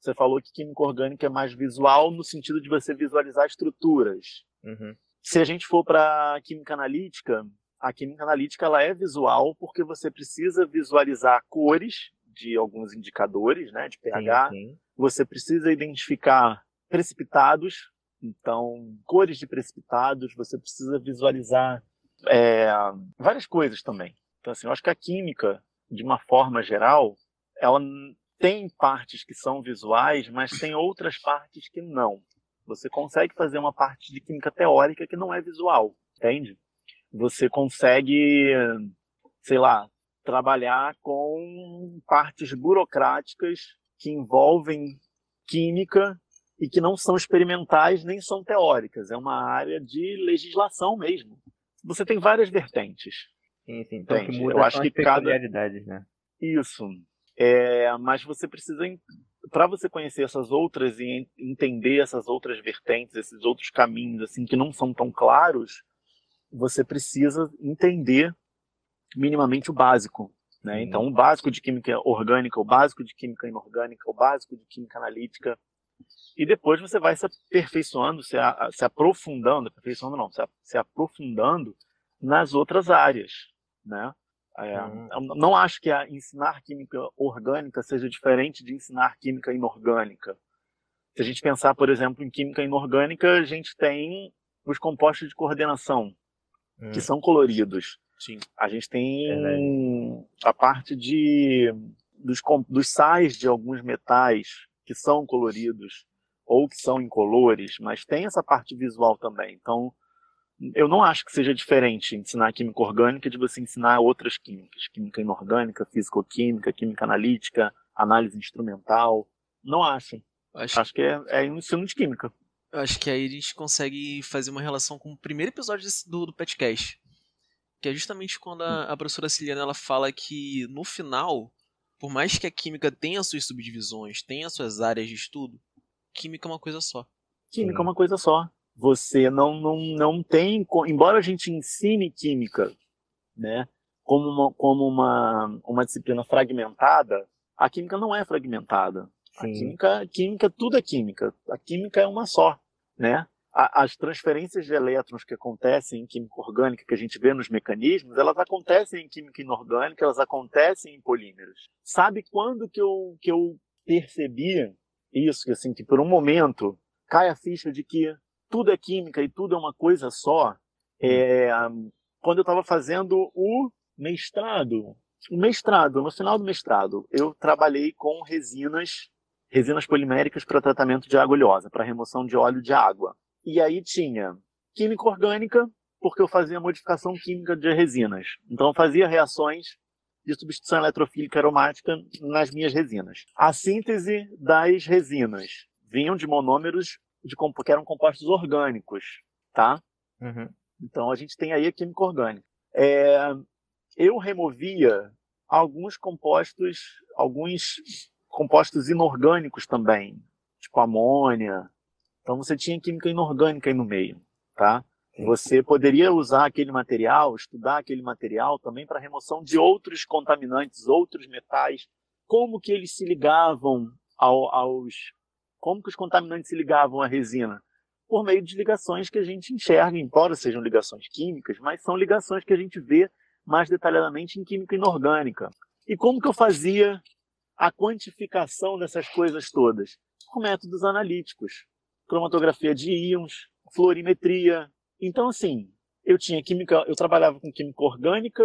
Você falou que química orgânica é mais visual no sentido de você visualizar estruturas. Uhum. Se a gente for para química analítica, a química analítica ela é visual porque você precisa visualizar cores de alguns indicadores, né, de pH. Sim, sim. Você precisa identificar precipitados, então cores de precipitados. Você precisa visualizar é, várias coisas também. Então assim, eu acho que a química, de uma forma geral, ela tem partes que são visuais, mas tem outras partes que não. Você consegue fazer uma parte de química teórica que não é visual, entende? Você consegue, sei lá, trabalhar com partes burocráticas que envolvem química e que não são experimentais nem são teóricas. É uma área de legislação mesmo. Você tem várias vertentes. Sim, sim. Então, que muda Eu acho que cada- né? Isso. É, mas você precisa, para você conhecer essas outras e en- entender essas outras vertentes, esses outros caminhos assim que não são tão claros, você precisa entender minimamente o básico. Né? Sim. Então, o básico de química orgânica, o básico de química inorgânica, o básico de química analítica. E depois você vai se aperfeiçoando, se, a- se aprofundando, aperfeiçoando não, se, a- se aprofundando nas outras áreas. Né? É, Hum. Não acho que ensinar química orgânica seja diferente de ensinar química inorgânica. Se a gente pensar, por exemplo, em química inorgânica, a gente tem os compostos de coordenação, Hum. que são coloridos. Sim. A gente tem Verdade. a parte de dos, dos sais de alguns metais que são coloridos ou que são incolores, mas tem essa parte visual também. Então, eu não acho que seja diferente ensinar química orgânica de você ensinar outras químicas, química inorgânica, físico-química, química analítica, análise instrumental. Não acho. Acho, Acho que é, é um ensino de química. acho que aí a gente consegue fazer uma relação com o primeiro episódio desse- do, do podcast. Que é justamente quando a, a professora Ciliana ela fala que no final, por mais que a química tenha suas subdivisões, tenha suas áreas de estudo, química é uma coisa só. Química é uma coisa só. Você não, não, não tem. Embora a gente ensine química, né, como uma, como uma, uma disciplina fragmentada, a química não é fragmentada. A química, química, tudo é química. A química é uma só, né? A- As transferências de elétrons que acontecem em química orgânica, que a gente vê nos mecanismos, elas acontecem em química inorgânica, elas acontecem em polímeros. Sabe quando que eu, que eu percebi isso, que assim, que por um momento cai a ficha de que tudo é química e tudo é uma coisa só? É, quando eu estava fazendo o mestrado. O mestrado, no final do mestrado, eu trabalhei com resinas, resinas poliméricas para tratamento de água oleosa, para remoção de óleo de água. E aí tinha química orgânica, porque eu fazia modificação química de resinas. Então fazia reações de substituição eletrofílica aromática nas minhas resinas. A síntese das resinas vinham de monômeros de, que eram compostos orgânicos, tá? Uhum. Então a gente tem aí a química orgânica. É, eu removia alguns compostos, alguns compostos inorgânicos também, tipo amônia. Então você tinha química inorgânica aí no meio, tá? Você poderia usar aquele material, estudar aquele material também para remoção de outros contaminantes, outros metais, como que eles se ligavam ao- aos Como que os contaminantes se ligavam à resina? Por meio de ligações que a gente enxerga, embora sejam ligações químicas, mas são ligações que a gente vê mais detalhadamente em química inorgânica. E como que eu fazia a quantificação dessas coisas todas? Com métodos analíticos. Cromatografia de íons, fluorimetria. Então, assim, eu tinha química, eu trabalhava com química orgânica,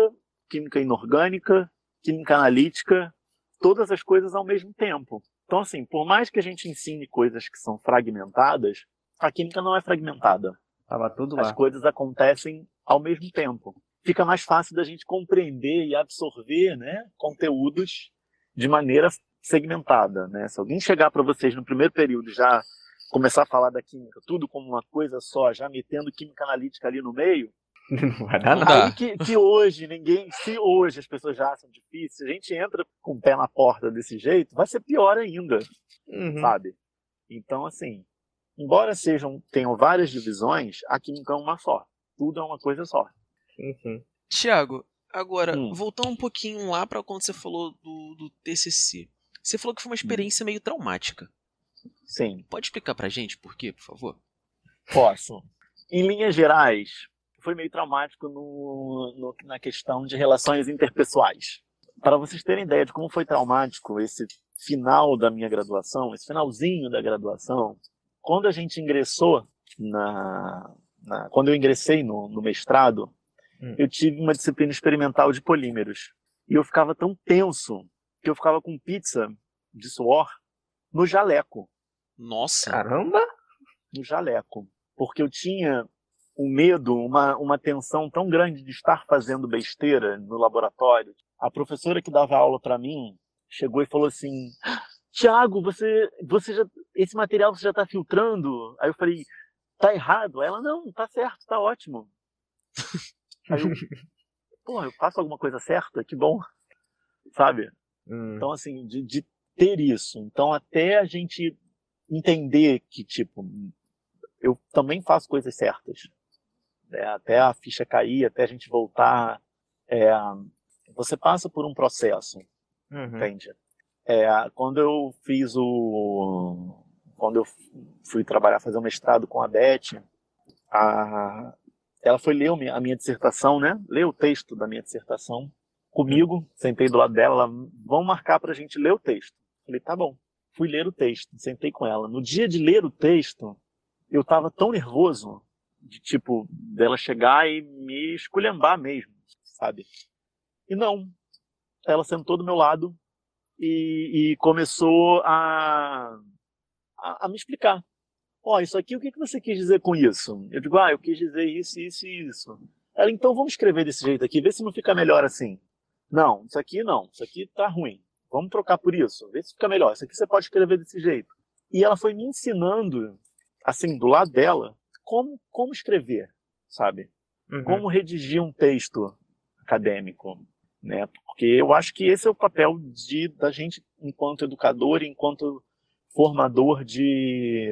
química inorgânica, química analítica, todas as coisas ao mesmo tempo. Então, assim, por mais que a gente ensine coisas que são fragmentadas, a química não é fragmentada. Tava tudo lá. As coisas acontecem ao mesmo tempo. Fica mais fácil da gente compreender e absorver né, conteúdos de maneira segmentada. Né? Se alguém chegar para vocês no primeiro período já começar a falar da química, tudo como uma coisa só, já metendo química analítica ali no meio, não vai dar nada. Aí que, que, hoje ninguém, se hoje as pessoas já acham difícil, se a gente entra com o pé na porta desse jeito, vai ser pior ainda, uhum. sabe? Então, assim, embora sejam tenham várias divisões, a química é uma só. Tudo é uma coisa só. Uhum. Tiago, agora, hum. voltando um pouquinho lá para quando você falou do, do TCC. Você falou que foi uma hum. experiência hum. meio traumática. Sim. Pode explicar pra gente por quê, por favor? Posso. Em linhas gerais, foi meio traumático no, no, na questão de relações interpessoais. Para vocês terem ideia de como foi traumático esse final da minha graduação, esse finalzinho da graduação, quando a gente ingressou na, na quando eu ingressei no, no mestrado, hum. eu tive uma disciplina experimental de polímeros e eu ficava tão tenso que eu ficava com pizza de suor no jaleco. Nossa! Caramba! No jaleco. Porque eu tinha um medo, uma, uma tensão tão grande de estar fazendo besteira no laboratório. A professora que dava aula para mim chegou e falou assim: Tiago, você, você já, esse material você já está filtrando? Aí eu falei: tá errado? Ela: não, tá certo, tá ótimo. Aí eu, pô, eu faço alguma coisa certa? Que bom, sabe? Hum. Então, assim, de, de ter isso. Então, até a gente entender que, tipo, eu também faço coisas certas né, até a ficha cair, até a gente voltar. É, você passa por um processo, uhum. entende? É, quando eu fiz o. Quando eu fui trabalhar, fazer um mestrado com a Beth, a, ela foi ler a minha dissertação, né? Ler o texto da minha dissertação comigo, sentei do lado dela, ela, vamos marcar para a gente ler o texto. Falei, tá bom. Fui ler o texto, sentei com ela. No dia de ler o texto, eu estava tão nervoso de tipo, dela chegar e me esculhambar mesmo, sabe? E não. Ela sentou do meu lado e, e começou a, a, a, me explicar. Ó, oh, isso aqui, o que, que você quis dizer com isso? Eu digo, ah, eu quis dizer isso, isso e isso. Ela, então vamos escrever desse jeito aqui, vê se não fica melhor assim. Não, isso aqui não, isso aqui tá ruim. Vamos trocar por isso, vê se fica melhor. Isso aqui você pode escrever desse jeito. E ela foi me ensinando, assim, do lado dela, como, como escrever, sabe? Uhum. Como redigir um texto acadêmico, né? Porque eu acho que esse é o papel de, da gente enquanto educador, enquanto formador de,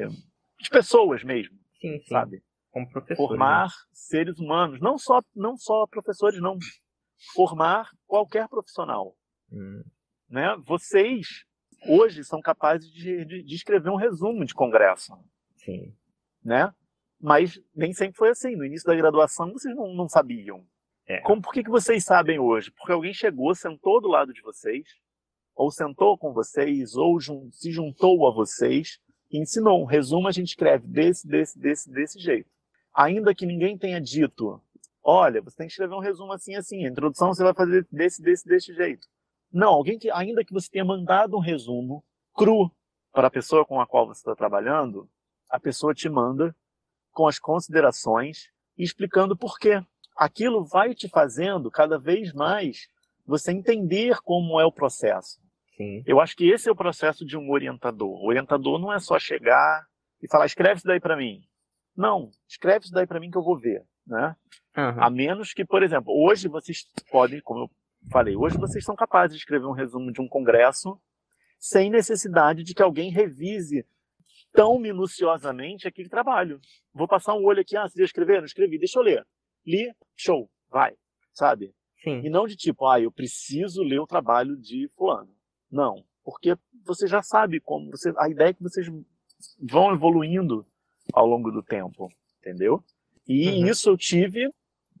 de pessoas mesmo, sim, sim. sabe? Como professor. Formar né? seres humanos, não só não só professores, não. Formar qualquer profissional, hum. né? Vocês hoje são capazes de, de, de escrever um resumo de congresso, sim, né? Mas nem sempre foi assim. No início da graduação, vocês não, não sabiam. É. Como, por que, que vocês sabem hoje? Porque alguém chegou, sentou do lado de vocês, ou sentou com vocês, ou jun se juntou a vocês e ensinou. Um resumo a gente escreve desse, desse, desse, desse jeito. Ainda que ninguém tenha dito, olha, você tem que escrever um resumo assim, assim. A introdução você vai fazer desse, desse, desse jeito. Não, alguém que, ainda que você tenha mandado um resumo cru para a pessoa com a qual você está trabalhando, a pessoa te manda com as considerações e explicando por quê. Aquilo vai te fazendo cada vez mais você entender como é o processo. Sim. Eu acho que esse é o processo de um orientador. O orientador não é só chegar e falar, escreve isso daí para mim. Não, escreve isso daí para mim que eu vou ver. Né? Uhum. A menos que, por exemplo, hoje vocês podem, como eu falei, hoje vocês são capazes de escrever um resumo de um congresso sem necessidade de que alguém revise tão minuciosamente aquele trabalho. Vou passar um olho aqui, ah, você já escreveu? Não escrevi, deixa eu ler. Li, show, vai, sabe? Sim. E não de tipo, ah, eu preciso ler o trabalho de fulano. Não, porque você já sabe como, você, a ideia é que vocês vão evoluindo ao longo do tempo, entendeu? E uhum. isso eu tive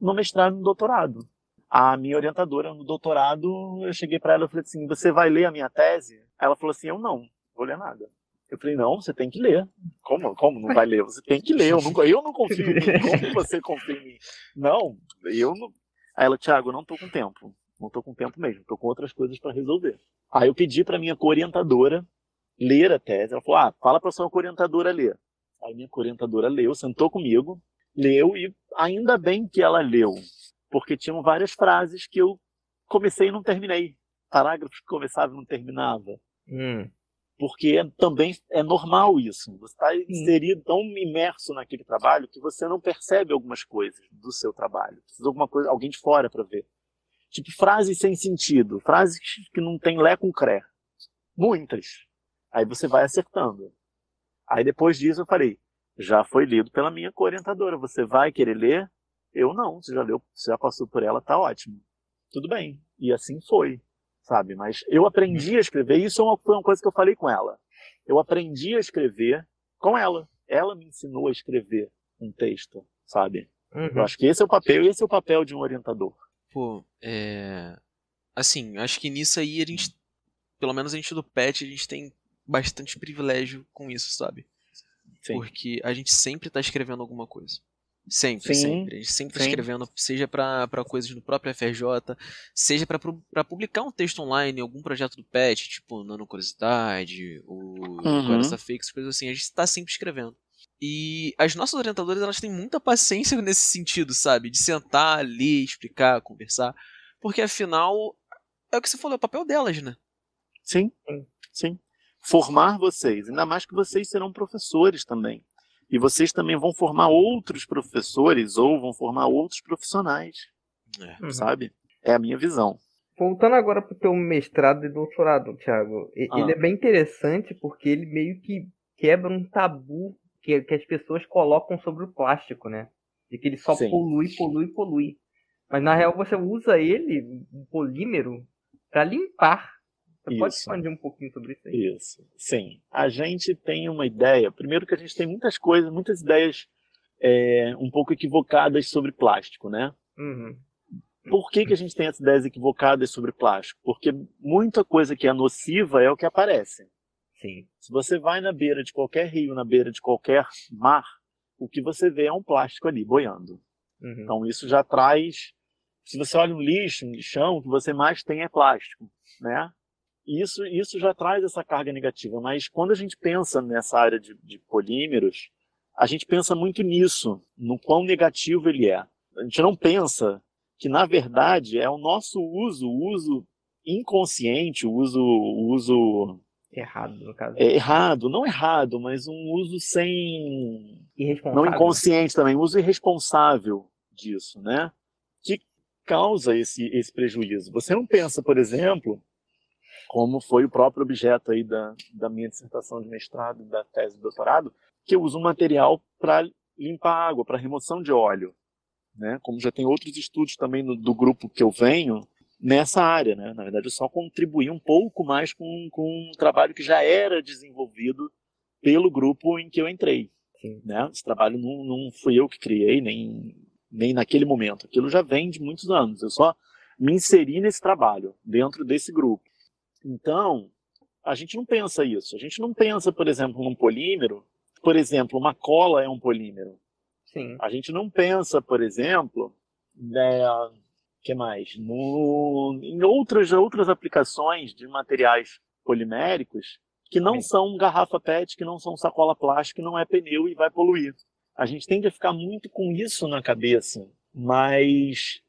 no mestrado e no doutorado. A minha orientadora no doutorado, eu cheguei para ela e falei assim: Você vai ler a minha tese? Ela falou assim: Eu não, vou ler nada. Eu falei: Não, você tem que ler. Como, como não vai ler? Você tem que ler. Eu não, eu não confio em mim. Como você confia em mim? Não, eu não. Aí ela, Thiago, eu não tô com tempo. Não tô com tempo mesmo. Tô com outras coisas para resolver. Aí eu pedi para minha co-orientadora ler a tese. Ela falou: Ah, fala para sua co-orientadora ler. Aí minha co-orientadora leu, sentou comigo, leu e ainda bem que ela leu, porque tinham várias frases que eu comecei e não terminei. Parágrafos que começava e não terminava. Hum. Porque também é normal isso. Você está inserido, tão imerso naquele trabalho que você não percebe algumas coisas do seu trabalho. Precisa de alguma coisa, alguém de fora para ver. Tipo, frases sem sentido, frases que não tem lé com cré. Muitas. Aí você vai acertando. Aí depois disso eu falei, já foi lido pela minha orientadora. Você vai querer ler? Eu não, você já leu, você já passou por ela, tá ótimo. Tudo bem. E assim foi, sabe? Mas eu aprendi a escrever, isso é foi uma coisa que eu falei com ela. Eu aprendi a escrever com ela. Ela me ensinou a escrever um texto, sabe? Uhum. Eu acho que esse é o papel, esse é o papel de um orientador. Pô, é. Assim, acho que nisso aí a gente, pelo menos a gente do PET, a gente tem bastante privilégio com isso, sabe? Sim. Porque a gente sempre tá escrevendo alguma coisa. Sempre, Sim. sempre. A gente sempre está escrevendo, seja para coisas no próprio FRJ, seja para publicar um texto online em algum projeto do PET, tipo Nano Curiosidade, ou uhum. Fix, coisas assim. A gente está sempre escrevendo. E as nossas orientadoras, elas têm muita paciência nesse sentido, sabe? De sentar, ler, explicar, conversar. Porque afinal, é o que você falou, é o papel delas, né? Sim, sim. Formar vocês, ainda mais que vocês serão professores também. E vocês também vão formar outros professores ou vão formar outros profissionais. É. Sabe? É a minha visão. Voltando agora para o teu mestrado e doutorado, Thiago, ah. ele é bem interessante porque ele meio que quebra um tabu que, que as pessoas colocam sobre o plástico, né? De que ele só Sim. polui, polui, polui. Mas na real você usa ele, um polímero, para limpar você pode expandir um pouquinho sobre isso aí? Isso, sim. A gente tem uma ideia, primeiro que a gente tem muitas coisas, muitas ideias é, um pouco equivocadas sobre plástico, né? Uhum. Por que, que a gente tem essas ideias equivocadas sobre plástico? Porque muita coisa que é nociva é o que aparece. Sim. Se você vai na beira de qualquer rio, na beira de qualquer mar, o que você vê é um plástico ali boiando. Uhum. Então isso já traz. Se você olha um lixo, um lixão, o que você mais tem é plástico, né? Isso, isso já traz essa carga negativa. Mas quando a gente pensa nessa área de, de polímeros, a gente pensa muito nisso, no quão negativo ele é. A gente não pensa que, na verdade, é o nosso uso, o uso inconsciente, o uso, o uso errado, no caso. É errado, não errado, mas um uso sem não inconsciente também, um uso irresponsável disso, né? Que causa esse esse prejuízo. Você não pensa, por exemplo, como foi o próprio objeto aí da, da minha dissertação de mestrado, da tese de doutorado, que eu uso um material para limpar água, para remoção de óleo. Né? Como já tem outros estudos também no, do grupo que eu venho nessa área. Né? Na verdade, eu só contribuí um pouco mais com, com um trabalho que já era desenvolvido pelo grupo em que eu entrei. Né? Esse trabalho não, não fui eu que criei, nem, nem naquele momento. Aquilo já vem de muitos anos. Eu só me inseri nesse trabalho, dentro desse grupo. Então, a gente não pensa isso. A gente não pensa, por exemplo, num polímero. Por exemplo, uma cola é um polímero. Sim. A gente não pensa, por exemplo, né, que mais? No, em outras, outras aplicações de materiais poliméricos que não Sim. são garrafa PET, que não são sacola plástica, que não é pneu e vai poluir. A gente tende a ficar muito com isso na cabeça, mas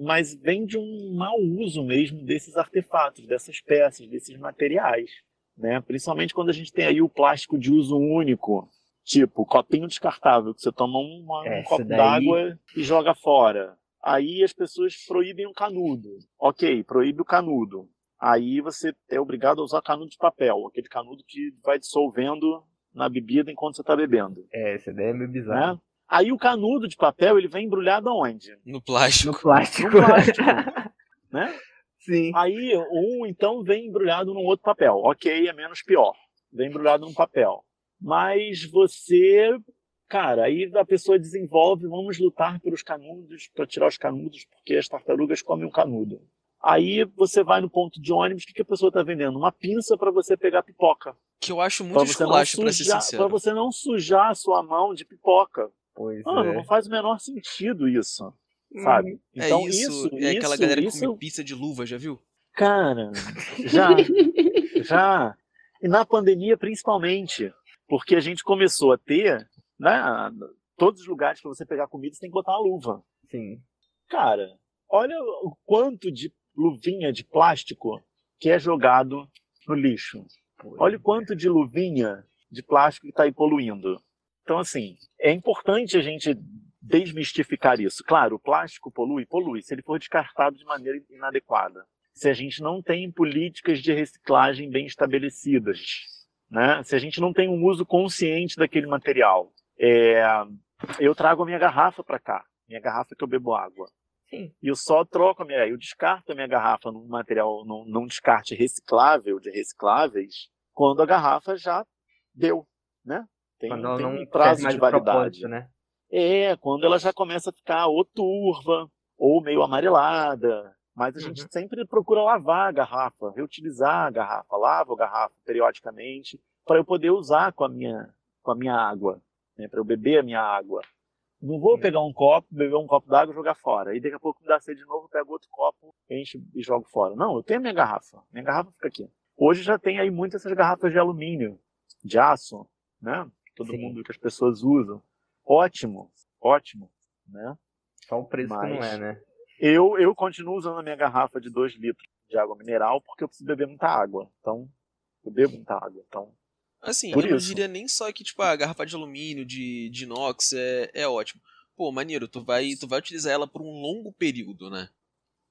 mas vem de um mau uso mesmo desses artefatos, dessas peças, desses materiais, né? Principalmente quando a gente tem aí o plástico de uso único, tipo copinho descartável, que você toma uma, um copo daí... d'água e joga fora. Aí as pessoas proíbem o canudo. Ok, proíbe o canudo. Aí você é obrigado a usar canudo de papel, aquele canudo que vai dissolvendo na bebida enquanto você está bebendo. É, essa ideia é meio bizarra. Né? Aí o canudo de papel ele vem embrulhado aonde? No plástico. No plástico. No plástico. né? Sim. Aí um então vem embrulhado num outro papel. Ok, é menos pior. Vem embrulhado num papel. mas você, cara, aí a pessoa desenvolve, vamos lutar pelos canudos, para tirar os canudos, porque as tartarugas comem um canudo. Aí você vai no ponto de ônibus, o que, que a pessoa está vendendo? Uma pinça para você pegar pipoca. Que eu acho muito esculacho, pra ser sincero. Pra você não sujar a sua mão de pipoca. Pois Mano, é. não faz o menor sentido isso, sabe? Então, é isso, isso é aquela galera isso, que come pizza de luva, já viu? Cara, já, já. E na pandemia, principalmente, porque a gente começou a ter, né, todos os lugares para você pegar comida, você tem que botar uma luva. Sim. Cara, olha o quanto de luvinha de plástico que é jogado no lixo. Olha o quanto de luvinha de plástico que está aí poluindo. Então, assim, é importante a gente desmistificar isso. Claro, o plástico polui, polui, se ele for descartado de maneira inadequada. Se a gente não tem políticas de reciclagem bem estabelecidas, né? se a gente não tem um uso consciente daquele material. É... Eu trago a minha garrafa para cá, minha garrafa que eu bebo água. Sim. E eu só troco a minha, eu descarto a minha garrafa num material, num, num descarte reciclável, de recicláveis, quando a garrafa já deu, né? Tem, quando tem não um prazo de validade. Né? É, quando ela já começa a ficar ou turva, ou meio amarelada. Mas a uhum. gente sempre procura lavar a garrafa, reutilizar a garrafa, lavo a garrafa periodicamente, para eu poder usar com a minha, com a minha água, né? para eu beber a minha água. Não vou pegar um copo, beber um copo d'água e jogar fora. E daqui a pouco me dá sede de novo, pego outro copo, enche e jogo fora. Não, eu tenho a minha garrafa. Minha garrafa fica aqui. Hoje já tem aí muitas essas garrafas de alumínio, de aço, né? Todo Sim. mundo que as pessoas usam. Ótimo, ótimo, né? Só o preço Mas que não é, né? Eu, eu continuo usando a minha garrafa de 2 litros de água mineral porque eu preciso beber muita água. Então, eu bebo muita água. Então, Assim, Por eu não diria nem só que, tipo, a garrafa de alumínio, de, de inox é, é ótimo. Pô, maneiro, tu vai, tu vai utilizar ela por um longo período, né?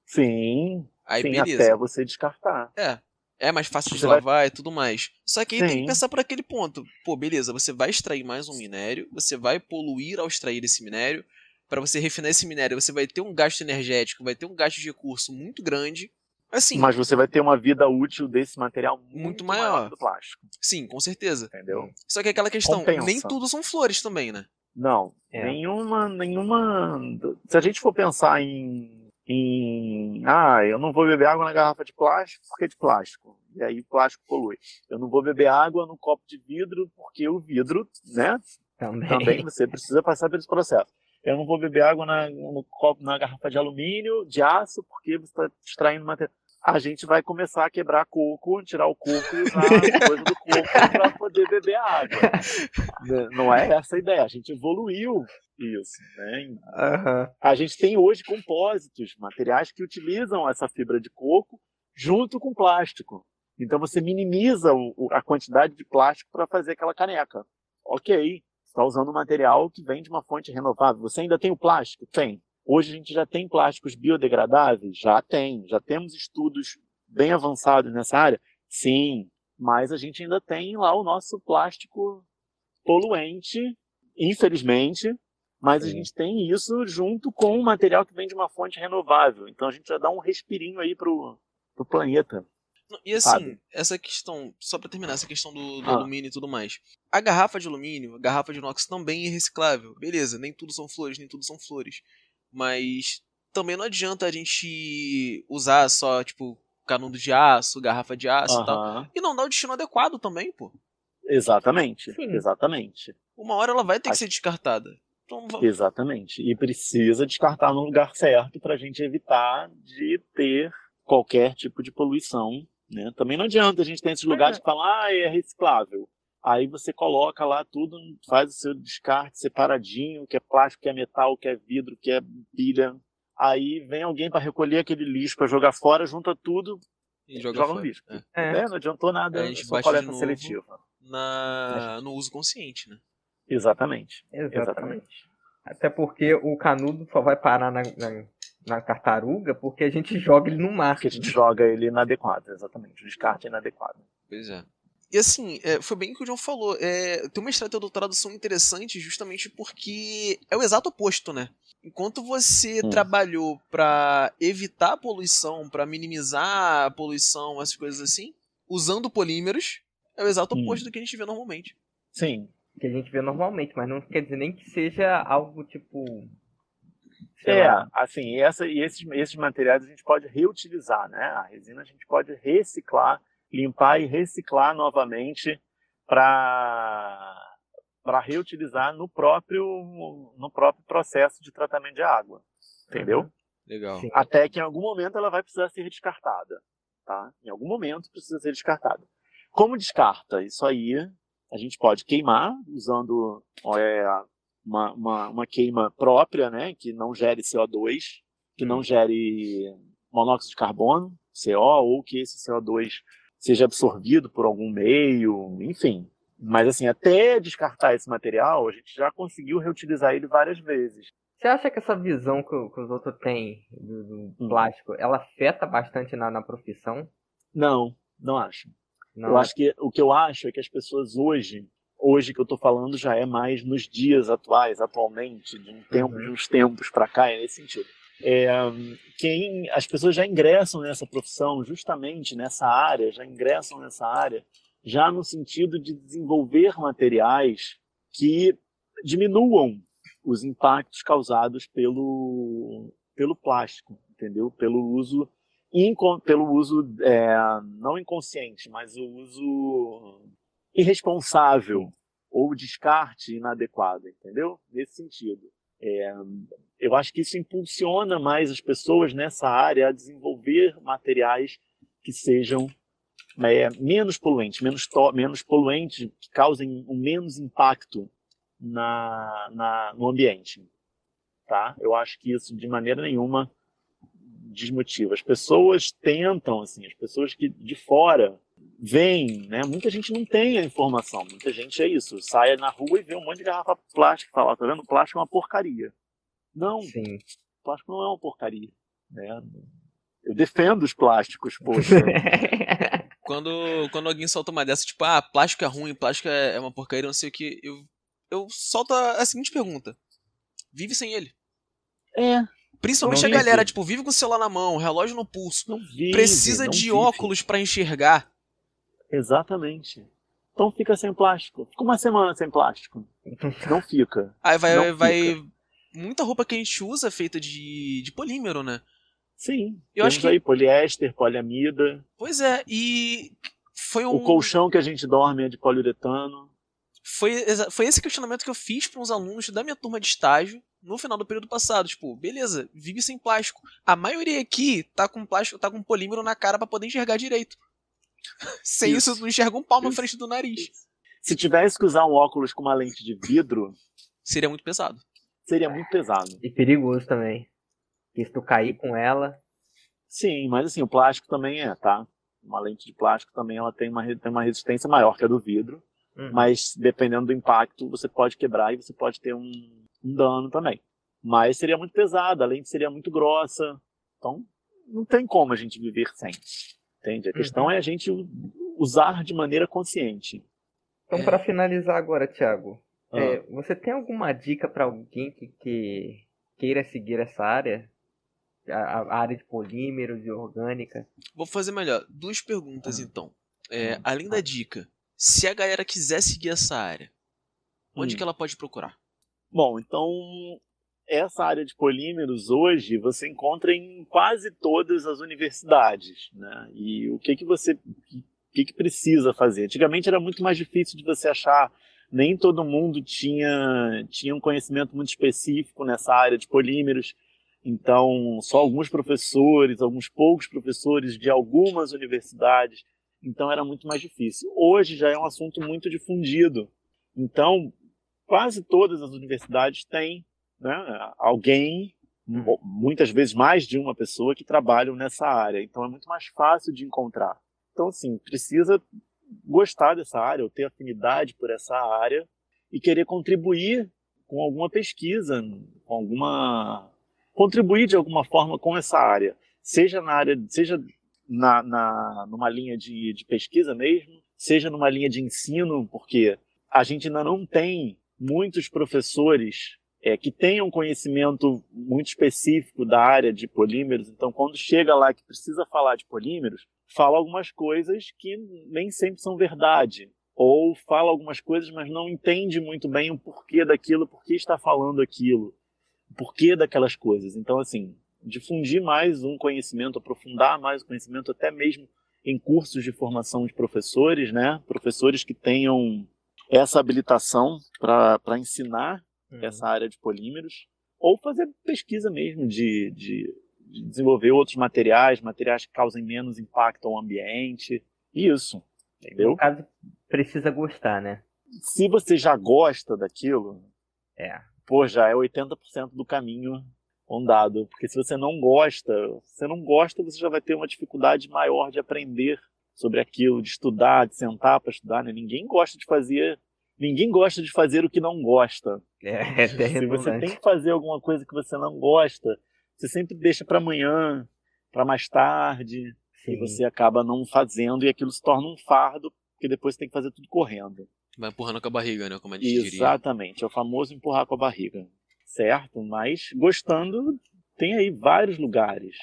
sim, Aí sim beleza. até você descartar. É. É mais fácil de vai- lavar e tudo mais. Só que aí tem Sim. que pensar por aquele ponto. Pô, beleza, você vai extrair mais um minério, você vai poluir ao extrair esse minério. Para você refinar esse minério, você vai ter um gasto energético, vai ter um gasto de recurso muito grande. Assim, Mas você vai ter uma vida útil desse material muito, Muito maior. maior. do plástico, sim, com certeza. entendeu? Só que é aquela questão, Compensa. nem tudo são flores também, né? Não, É. nenhuma, nenhuma. Se a gente for pensar em, em, ah, eu não vou beber água na garrafa de plástico porque é de plástico, e aí o plástico polui. Eu não vou beber água no copo de vidro porque o vidro, né? Também. Também você precisa passar esse processo. Eu não vou beber água na, no copo, na garrafa de alumínio, de aço, porque você está extraindo material. A gente vai começar a quebrar coco, tirar o coco e usar a coisa do coco para poder beber água. Né? Não é essa a ideia. A gente evoluiu isso. Né? Aham. A gente tem hoje compósitos, materiais que utilizam essa fibra de coco junto com plástico. Então você minimiza o- a quantidade de plástico para fazer aquela caneca. Ok, está usando um material que vem de uma fonte renovável. Você ainda tem o plástico? Tem. Hoje a gente já tem plásticos biodegradáveis? Já tem. Já temos estudos bem avançados nessa área? Sim. Mas a gente ainda tem lá o nosso plástico poluente, infelizmente, mas a gente tem isso junto com um material que vem de uma fonte renovável. Então a gente já dá um respirinho aí pro, pro planeta. E assim, Sabe? essa questão, só pra terminar, essa questão do, do Ah. alumínio e tudo mais. A garrafa de alumínio, a garrafa de inox também é reciclável. Beleza, nem tudo são flores, nem tudo são flores. Mas também não adianta a gente usar só, tipo, canudo de aço, garrafa de aço e tal. E não dar o destino adequado também, pô. Exatamente, Sim. exatamente, Uma hora ela vai ter que ser descartada. Então, exatamente. E precisa descartar no lugar certo para a gente evitar de ter qualquer tipo de poluição. Né? Também não adianta a gente ter esses lugares que falam, ah, é reciclável. Aí você coloca lá tudo, faz o seu descarte separadinho, que é plástico, que é metal, que é vidro, que é pilha. Aí vem alguém para recolher aquele lixo para jogar fora, junta tudo, e joga, joga no lixo. É. É. É, não adiantou nada, Aí a gente só baixa de coleta seletiva. Na, no uso consciente, né? Exatamente. Exatamente. Até porque o canudo só vai parar na, na, na tartaruga porque a gente joga ele no mar. Porque a gente joga ele inadequado, exatamente. O descarte é inadequado. Pois é. E assim, é, foi bem o que o John falou. É, ter uma estratégia do doutorado são interessantes justamente porque é o exato oposto, né? Enquanto você Hum. trabalhou pra evitar a poluição, pra minimizar a poluição, essas coisas assim, usando polímeros, é o exato Hum. oposto do que a gente vê normalmente. Sim. Que a gente vê normalmente, mas não quer dizer nem que seja algo tipo. É, lá. assim, essa, e esses, esses materiais a gente pode reutilizar, né? A resina a gente pode reciclar, limpar e reciclar novamente para para reutilizar no próprio no próprio processo de tratamento de água, entendeu? Uhum. Legal. Sim. Até que em algum momento ela vai precisar ser descartada, tá? Em algum momento precisa ser descartada. Como descarta? Isso aí a gente pode queimar usando é, uma, uma, uma, queima própria, né? Que não gere CO2, que não uhum. gere monóxido de carbono, CO, ou que esse CO2 seja absorvido por algum meio, enfim. Mas assim, até descartar esse material, a gente já conseguiu reutilizar ele várias vezes. Você acha que essa visão que, que os outros têm do, do hum. plástico, ela afeta bastante na, na profissão? Não, não acho. Não. Eu acho que o que eu acho é que as pessoas hoje, hoje que eu estou falando já é mais nos dias atuais, atualmente, de um tempo, uhum. de uns tempos para cá, é nesse sentido. É, quem as pessoas já ingressam nessa profissão, justamente nessa área, já ingressam nessa área, já no sentido de desenvolver materiais que diminuam os impactos causados pelo pelo plástico, entendeu? Pelo uso pelo uso é, não inconsciente, mas o uso irresponsável ou descarte inadequado, entendeu? Nesse sentido. É, eu acho que isso impulsiona mais as pessoas nessa área a desenvolver materiais que sejam é, menos poluentes, menos, menos poluentes, que causem um menos impacto na, na, no ambiente. Tá? Eu acho que isso de maneira nenhuma desmotiva. As pessoas tentam, assim, as pessoas que de fora veem, né? Muita gente não tem a informação, muita gente é isso, sai na rua e vê um monte de garrafa plástica e fala, tá vendo? Plástico é uma porcaria. Não, Sim. plástico não é uma porcaria, né? Eu defendo os plásticos, poxa. quando, quando alguém solta uma dessa, tipo, ah, plástico é ruim, plástico é, é uma porcaria, não sei o que, eu, eu solto a seguinte pergunta: vive sem ele? É, Principalmente a galera, tipo, vive com o celular na mão, relógio no pulso. Vive, precisa de vive. óculos para enxergar. Exatamente. Então fica sem plástico. Fica uma semana sem plástico. Não fica. Aí vai, Não vai. Fica. Muita roupa que a gente usa é feita de, de polímero, né? Sim. Eu acho que aí poliéster, poliamida. Pois é, e foi um. O colchão que a gente dorme é de poliuretano. Foi, foi esse questionamento que eu fiz para uns alunos da minha turma de estágio no final do período passado. Tipo, beleza, vive sem plástico. A maioria aqui tá com plástico, tá com polímero na cara para poder enxergar direito. sem isso. isso, não enxerga um palmo na frente do nariz. Se tivesse que usar um óculos com uma lente de vidro. Seria muito pesado. Seria muito pesado. E perigoso também. Porque se tu cair com ela. Sim, mas assim, o plástico também é, tá? Uma lente de plástico também ela tem uma, tem uma resistência maior que a do vidro. Uhum. Mas dependendo do impacto, você pode quebrar e você pode ter um, um dano também. Mas seria muito pesado, a lente seria muito grossa. Então, não tem como a gente viver sem. Entende? A uhum. questão é a gente usar de maneira consciente. Então, para finalizar agora, Thiago, ah. é, você tem alguma dica para alguém que, que, queira seguir essa área? A, a, área de polímeros e orgânica? Vou fazer melhor. Duas perguntas, ah. então. É, além da dica, se a galera quiser seguir essa área, onde hum. que ela pode procurar? Bom, então essa área de polímeros hoje você encontra em quase todas as universidades, né? E o que que você o que, que precisa fazer? Antigamente era muito mais difícil de você achar, nem todo mundo tinha tinha um conhecimento muito específico nessa área de polímeros. Então, só alguns professores, alguns poucos professores de algumas universidades. Então, era muito mais difícil. Hoje já é um assunto muito difundido. Então, quase todas as universidades têm né, alguém, hum. muitas vezes mais de uma pessoa, que trabalham nessa área. Então é muito mais fácil de encontrar. Então, assim, precisa gostar dessa área, ou ter afinidade por essa área e querer contribuir com alguma pesquisa, com alguma contribuir de alguma forma com essa área, seja na área, seja na, na numa linha de, de pesquisa mesmo, seja numa linha de ensino, porque a gente ainda não tem muitos professores é, que tenham conhecimento muito específico da área de polímeros, então quando chega lá que precisa falar de polímeros, fala algumas coisas que nem sempre são verdade. ou fala algumas coisas, mas não entende muito bem o porquê daquilo, por que está falando aquilo, o porquê daquelas coisas. Então, assim, difundir mais um conhecimento, aprofundar mais o conhecimento, até mesmo em cursos de formação de professores, né? Professores que tenham essa habilitação para ensinar uhum. essa área de polímeros, ou fazer pesquisa mesmo de, de, de, desenvolver outros materiais, materiais que causem menos impacto ao ambiente, isso, entendeu? No caso, precisa gostar, né? Se você já gosta daquilo, é. pô, já é 80% do caminho andado, porque se você não gosta, você não gosta, você já vai ter uma dificuldade maior de aprender sobre aquilo, de estudar, de sentar para estudar, né? Ninguém gosta de fazer, ninguém gosta de fazer o que não gosta. É, é se você tem que fazer alguma coisa que você não gosta, você sempre deixa para amanhã, para mais tarde, Sim. e você acaba não fazendo e aquilo se torna um fardo, porque depois você tem que fazer tudo correndo. Vai empurrando com a barriga, né? Como a gente Exatamente, diria. é o famoso empurrar com a barriga certo? Mas gostando, tem aí vários lugares.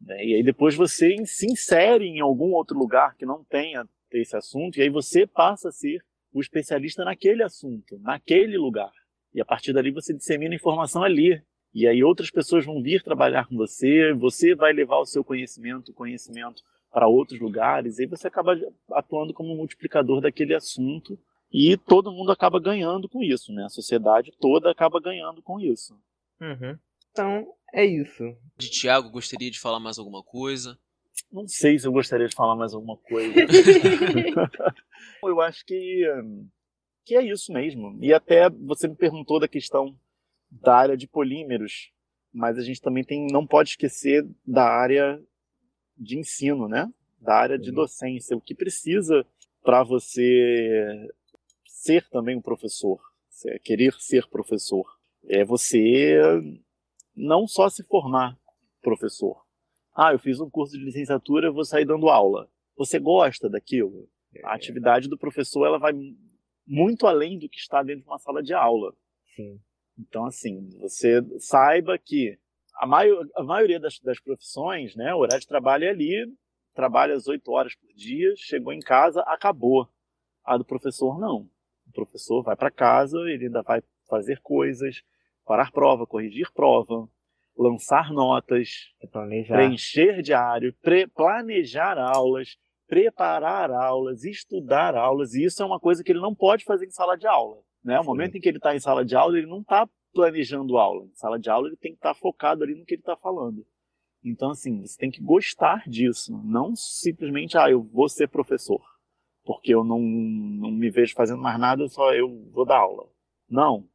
Né? E aí depois você se insere em algum outro lugar que não tenha esse assunto, e aí você passa a ser o especialista naquele assunto, naquele lugar. E a partir dali você dissemina informação ali. E aí outras pessoas vão vir trabalhar com você, você vai levar o seu conhecimento, conhecimento para outros lugares, e aí você acaba atuando como multiplicador daquele assunto e todo mundo acaba ganhando com isso, né? A sociedade toda acaba ganhando com isso. Uhum. Então, é isso. De Tiago, gostaria de falar mais alguma coisa? Não sei se eu gostaria de falar mais alguma coisa. eu acho que, que é isso mesmo. E até você me perguntou da questão da área de polímeros, mas a gente também tem, não pode esquecer da área de ensino, né? Da área de docência. O que precisa para você ser também um professor, querer ser professor. É você não só se formar professor. Ah, eu fiz um curso de licenciatura, vou sair dando aula. Você gosta daquilo? A é. atividade do professor ela vai muito além do que está dentro de uma sala de aula. Sim. Então, assim, você saiba que a, maior, a maioria das, das profissões, né, o horário de trabalho é ali, trabalha às 8 horas por dia, chegou em casa, acabou. A do professor, não professor vai para casa, ele ainda vai fazer coisas, parar prova, corrigir prova, lançar notas, planejar. preencher diário, pre planejar aulas, preparar aulas, estudar aulas, e isso é uma coisa que ele não pode fazer em sala de aula. Né? O momento em que ele está em sala de aula, ele não está planejando aula. Em sala de aula, ele tem que estar tá focado ali no que ele está falando. Então, assim, você tem que gostar disso, não simplesmente, ah, eu vou ser professor porque eu não, não me vejo fazendo mais nada, só eu vou dar aula. Não.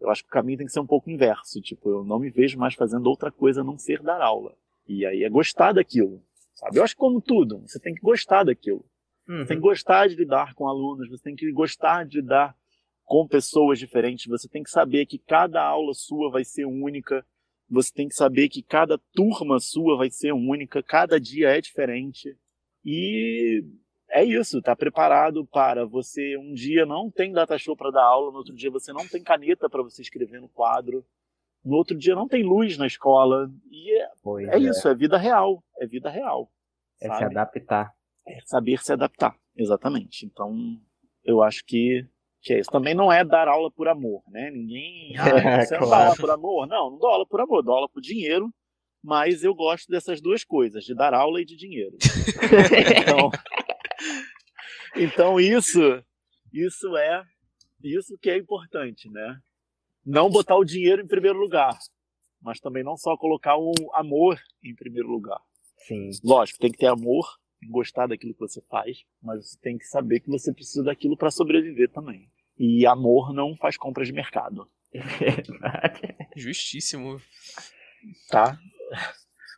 Eu acho que o caminho tem que ser um pouco inverso. Tipo, eu não me vejo mais fazendo outra coisa a não ser dar aula. E aí é gostar daquilo. Sabe? Eu acho que como tudo, você tem que gostar daquilo. Uhum. Você tem que gostar de lidar com alunos, você tem que gostar de lidar com pessoas diferentes, você tem que saber que cada aula sua vai ser única, você tem que saber que cada turma sua vai ser única, cada dia é diferente. E é isso, tá preparado para você um dia não tem data show para dar aula, no outro dia você não tem caneta para você escrever no quadro, no outro dia não tem luz na escola e é, é, é, isso, é vida real, é vida real. É sabe? se adaptar. É saber se adaptar, exatamente. Então, eu acho que, que é isso. Também não é dar aula por amor, né? Ninguém, ah, você não dá aula por amor? Não, não dou aula por amor, dou aula por dinheiro, mas eu gosto dessas duas coisas, de dar aula e de dinheiro. então, então isso, isso é isso que é importante, né? Não botar o dinheiro em primeiro lugar, mas também não só colocar o amor em primeiro lugar. Sim. Lógico, tem que ter amor, gostar daquilo que você faz, mas você tem que saber que você precisa daquilo para sobreviver também. E amor não faz compras de mercado. É. Justíssimo. Tá?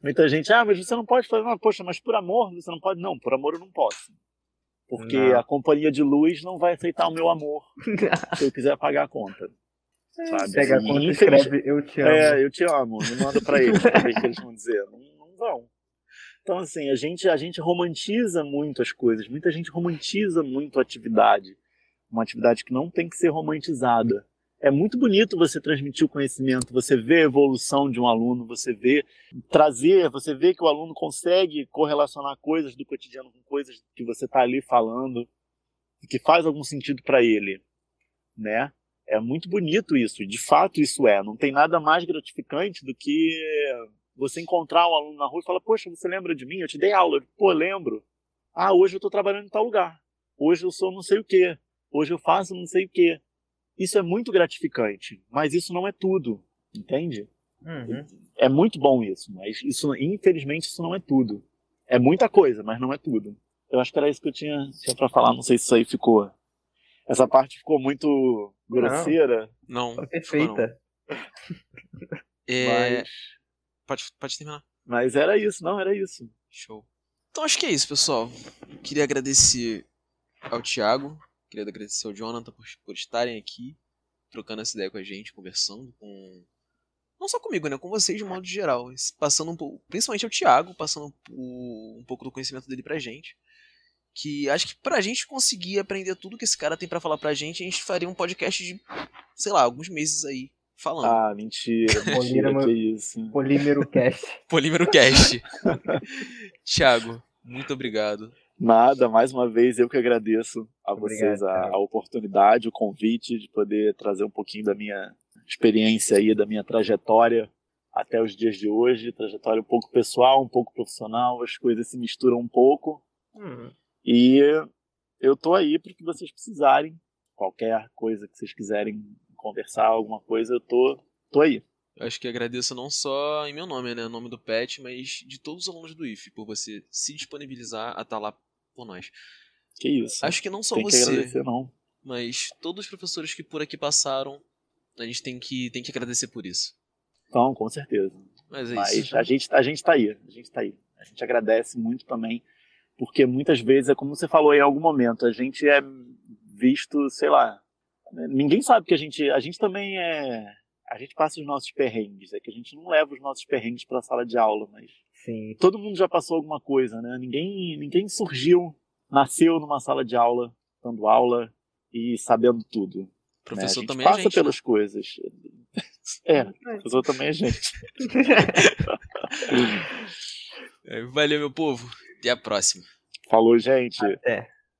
Muita gente, ah, mas você não pode fazer, ah, poxa, mas por amor você não pode. Não, por amor eu não posso. Porque não. a companhia de luz não vai aceitar o meu amor se eu quiser pagar a conta. Sabe? Pega a conta e escreve eu te amo. É, eu te amo. Me manda pra eles pra ver o que eles vão dizer. Não, não vão. Então, assim, a gente, a gente romantiza muito as coisas. Muita gente romantiza muito a atividade. Uma atividade que não tem que ser romantizada é muito bonito você transmitir o conhecimento, você vê a evolução de um aluno, você vê trazer, você vê que o aluno consegue correlacionar coisas do cotidiano com coisas que você está ali falando. que faz algum sentido para ele, né? É muito bonito isso, de fato isso é. Não tem nada mais gratificante do que você encontrar um aluno na rua e falar: Poxa, você lembra de mim? Eu te dei aula. Pô, lembro. Ah, hoje eu estou trabalhando em tal lugar. Hoje eu sou não sei o quê. Hoje eu faço não sei o quê. Isso é muito gratificante, mas isso não é tudo, entende? Uhum. É muito bom isso, mas isso, infelizmente, isso não é tudo. É muita coisa, mas não é tudo. Eu acho que era isso que eu tinha, tinha para falar. Não sei se isso aí ficou. Essa parte ficou muito grosseira. Não. Foi perfeita. É... Mas, Pode, pode terminar. mas era isso, não, era isso. Show. Então acho que é isso, pessoal. Queria agradecer ao Thiago, queria agradecer ao Jonathan por, por estarem aqui, trocando essa ideia com a gente, conversando com. Não só comigo, né? Com vocês de modo geral. Passando um pouco. Principalmente ao Thiago, passando o- um pouco do conhecimento dele pra gente. Que acho que pra gente conseguir aprender tudo que esse cara tem pra falar pra gente, a gente faria um podcast de, sei lá, alguns meses aí falando. Ah, mentira, Polímero-. Polímero Cast. Polímero Cast. Thiago, muito obrigado. Nada, mais uma vez eu que agradeço a Obrigado, vocês a, cara. a oportunidade, o convite de poder trazer um pouquinho da minha experiência aí, da minha trajetória até os dias de hoje, trajetória um pouco pessoal, um pouco profissional, as coisas se misturam um pouco Hum, e eu tô aí para o que vocês precisarem, qualquer coisa que vocês quiserem conversar, alguma coisa, eu tô, tô aí. Eu acho que agradeço não só em meu nome, né, o nome do PET, mas de todos os alunos do IF, por você se disponibilizar a estar lá por nós. Que isso. Acho que não só Tem que você, agradecer não. mas todos os professores que por aqui passaram, a gente tem que, tem que agradecer por isso. Então, com certeza. Mas é Mas isso. a gente, a gente tá aí, a gente tá aí. A gente agradece muito também, porque muitas vezes, é como você falou em algum momento, a gente é visto, sei lá, ninguém sabe que a gente, a gente também é, a gente passa os nossos perrengues, é que a gente não leva os nossos perrengues para a sala de aula, mas sim. todo mundo já passou alguma coisa, né? Ninguém, ninguém surgiu, nasceu numa sala de aula, dando aula e sabendo tudo. né? Professor a gente também é passa gente, né? pelas coisas. É, professor também é gente. É, Valeu, meu povo. Até a próxima. Falou, gente. É.